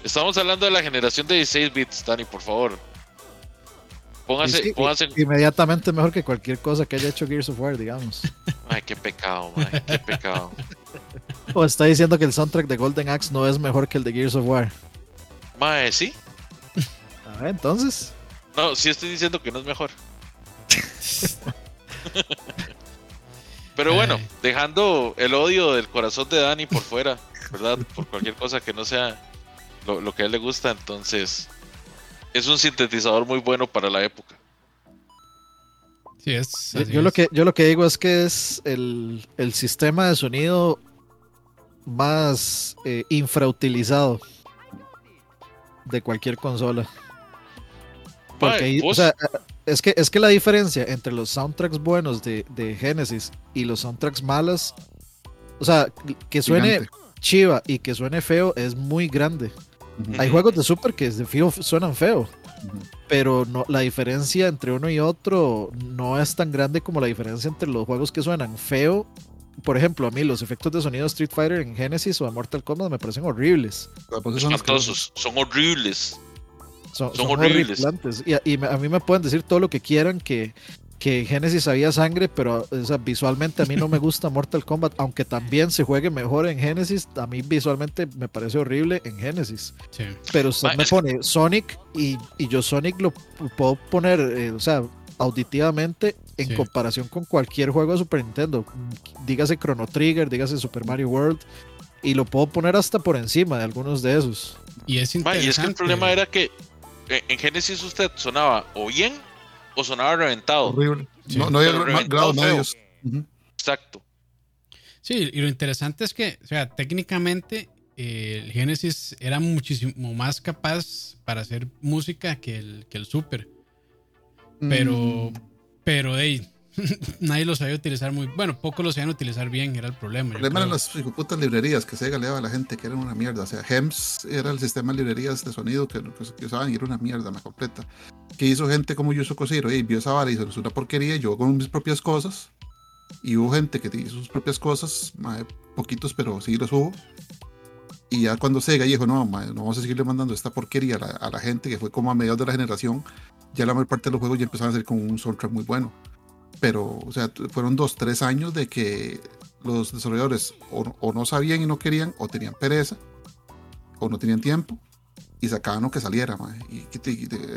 Estamos hablando de la generación de 16 bits, Dani, por favor. Póngase, póngase... Inmediatamente mejor que cualquier cosa que haya hecho Gears of War, digamos. Ay, qué pecado, qué pecado. O está diciendo que el soundtrack de Golden Axe no es mejor que el de Gears of War. Mae, sí. A ver, entonces. No, sí estoy diciendo que no es mejor. Pero bueno, dejando el odio del corazón de Dani por fuera, ¿verdad? Por cualquier cosa que no sea lo, que a él le gusta, entonces es un sintetizador muy bueno para la época. Sí, es. Yo, lo que, yo lo que digo es que es el, el sistema de sonido más eh, infrautilizado de cualquier consola. Porque o sea, es que, es que la diferencia entre los soundtracks buenos de, Genesis y los soundtracks malos, o sea, que suene chiva y que suene feo es muy grande. Hay juegos de Super que de suenan feo, pero no, la diferencia entre uno y otro no es tan grande como la diferencia entre los juegos que suenan feo por ejemplo, a mí los efectos de sonido de Street Fighter en Genesis o de Mortal Kombat me parecen horribles. Son, son horribles. Son, horribles. Y, a, mí me pueden decir todo lo que quieran que, que Genesis había sangre, pero visualmente a mí no me gusta Mortal Kombat, aunque también se juegue mejor en Genesis, a mí visualmente me parece horrible en Genesis. Pero usted me pone Sonic y, yo Sonic lo puedo poner, eh, o sea, auditivamente en comparación con cualquier juego de Super Nintendo. Dígase Chrono Trigger, dígase Super Mario World. Y lo puedo poner hasta por encima de algunos de esos. Y es interesante. y es que el problema era que eh, en Genesis usted sonaba o bien o sonaba reventado. Horrible. No, no había grados medios. Exacto. Sí, y lo interesante es que, o sea, técnicamente eh, el Genesis era muchísimo más capaz para hacer música que el, que el Super. Pero, mm. Pero, hey, nadie lo sabía utilizar muy bueno, pocos lo sabían utilizar bien, era el problema. El problema eran las putas librerías que se galeaba a la gente, que eran una mierda. O sea, HEMS era el sistema de librerías de sonido que, que usaban y era una mierda, me completa. Que hizo gente como Yuzo Koshiro y vio esa vara y hizo una porquería. Yo con mis propias cosas Y hubo gente que hizo sus propias cosas, poquitos, pero sí los hubo. Y ya cuando Sega dijo, no, no vamos a seguirle mandando esta porquería a la, a la, gente, que fue como a mediados de la generación, ya la mayor parte de los juegos ya empezaron a ser con un soundtrack muy bueno. Pero, o sea, fueron dos, tres años de que los desarrolladores o, no sabían y no querían, o tenían pereza, o no tenían tiempo, y sacaban lo que saliera. Y,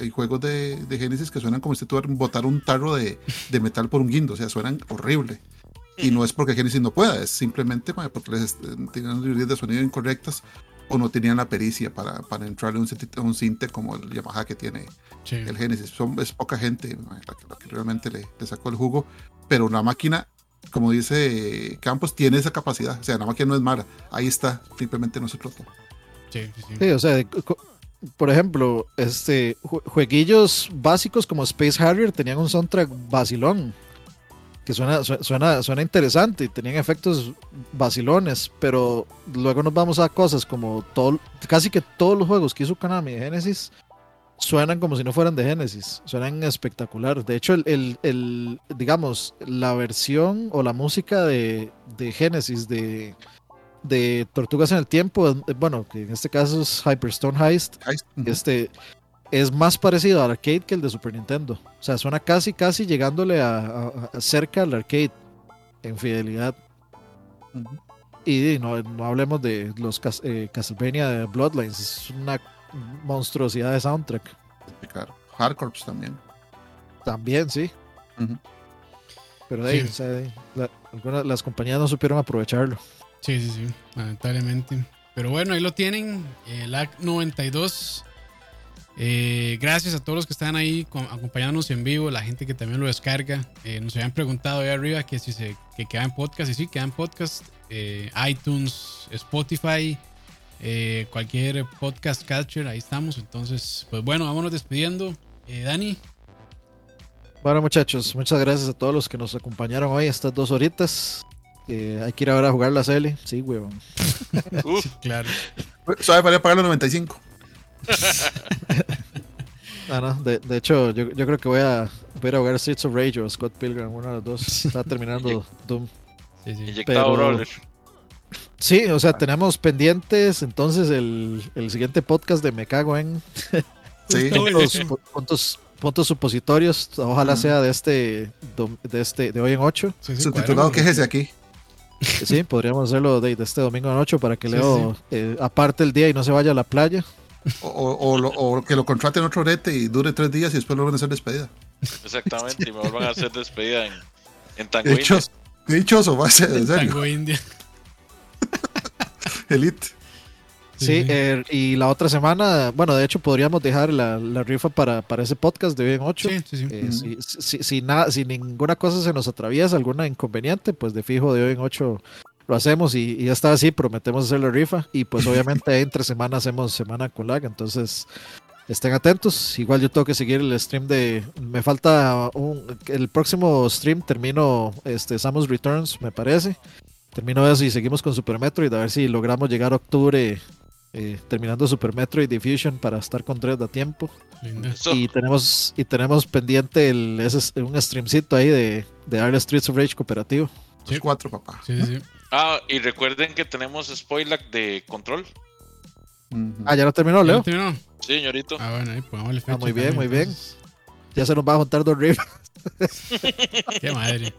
hay juegos de, de, Genesis que suenan como si tú botar un tarro de, de, metal por un guindo, o sea, suenan horrible. Y no es porque Genesis no pueda, es simplemente porque les tenían librerías de sonido incorrectas o no tenían la pericia para, para entrarle un, un cinte como el Yamaha que tiene el Genesis. Son, es poca gente la, que realmente le, le, sacó el jugo, pero una máquina, como dice Campos, tiene esa capacidad. O sea, la máquina no es mala, ahí está, simplemente no se explotó. Sí, sí, sí. sí, o sea, por ejemplo, este jueguillos básicos como Space Harrier tenían un soundtrack vacilón que suena, suena, suena interesante y tenían efectos vacilones, pero luego nos vamos a cosas como todo, casi que todos los juegos que hizo Konami de Genesis suenan como si no fueran de Genesis, suenan espectacular. De hecho, el, el, digamos, la versión o la música de, de Genesis de, de Tortugas en el Tiempo, bueno, que en este caso es Hyperstone Heist, este, es más parecido al arcade que el de Super Nintendo. O sea, suena casi, casi llegándole a, cerca al arcade en fidelidad. Y no, no, hablemos de los eh, Castlevania de Bloodlines, es una monstruosidad de soundtrack. Claro. Hardcore también. También, sí. Pero de ahí, las compañías no supieron aprovecharlo. Sí, sí, sí, lamentablemente. Pero bueno, ahí lo tienen. El AC 92 eh, gracias a todos los que están ahí acompañándonos en vivo, la gente que también lo descarga. Eh, nos habían preguntado ahí arriba que si se que queda en podcast, y sí, queda en podcast, eh, iTunes, Spotify, cualquier podcast catcher, ahí estamos. Entonces, pues bueno, vámonos despidiendo. Dani. Bueno, muchachos, muchas gracias a todos los que nos acompañaron hoy estas dos horitas. hay que ir ahora a jugar la CL. Sí, huevón. claro. Suave para pagar los 95. Ah, de, hecho, yo, creo que voy a, voy a jugar Streets of Rage o Scott Pilgrim, uno de los dos. Está terminando Doom. Sí, sí. Pero, sí, o sea, tenemos pendientes entonces el, siguiente podcast de Me Cago en. Sí. los puntos, puntos supositorios. Ojalá sea de este, de este, de hoy en 8. Subtitulado, ¿qué es ese aquí? Sí, podríamos hacerlo de, este domingo en 8 para que Leo eh, aparte el día y no se vaya a la playa. O, que lo contraten otro rete y dure tres días y después lo van a hacer despedida. Exactamente, y me vuelvan a hacer despedida en, en Tango India. dichoso va a ser, en serio. Tango India. Elite. Sí, eh, y la otra semana, bueno, de hecho podríamos dejar la, rifa para, para ese podcast de hoy en 8. Sí, sí, sí. Eh, si, si, nada, si ninguna cosa se nos atraviesa, alguna inconveniente, pues de fijo de hoy en 8 lo hacemos y, ya está así, prometemos hacer la rifa y pues obviamente entre semana hacemos semana con lag, entonces estén atentos. Igual yo tengo que seguir el stream de. Me falta un. El próximo stream termino este Samus Returns, me parece. Termino eso y seguimos con Super Metroid. A ver si logramos llegar a octubre eh, terminando Super Metroid Diffusion para estar con Dread a tiempo. Y tenemos, y tenemos pendiente el, ese, un streamcito ahí de, de darle Streets of Rage cooperativo. Sí. cuatro, papá. Sí, sí, sí. Ah, y recuerden que tenemos spoiler de control. Ah, ya lo terminó, Leo. terminó? Sí, señorito. Ah, bueno, ahí pongámosle fecha. Ah, muy bien, muy bien. Ya se nos va a juntar dos riffs. Qué madre.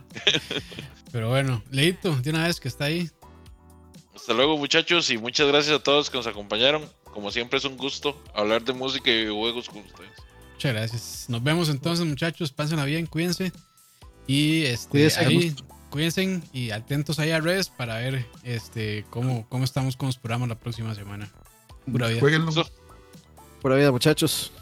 Pero bueno, Leito, de una vez que está ahí. Hasta luego, muchachos, y muchas gracias a todos que nos acompañaron. Como siempre, es un gusto hablar de música y videojuegos con ustedes. Muchas gracias. Nos vemos entonces, muchachos. Pásenla bien, cuídense. Y este, cuídense, ahí cuídense y atentos ahí a redes para ver este cómo, cómo estamos con los programas la próxima semana. Pura vida. Jueguenlo. Pura vida, muchachos.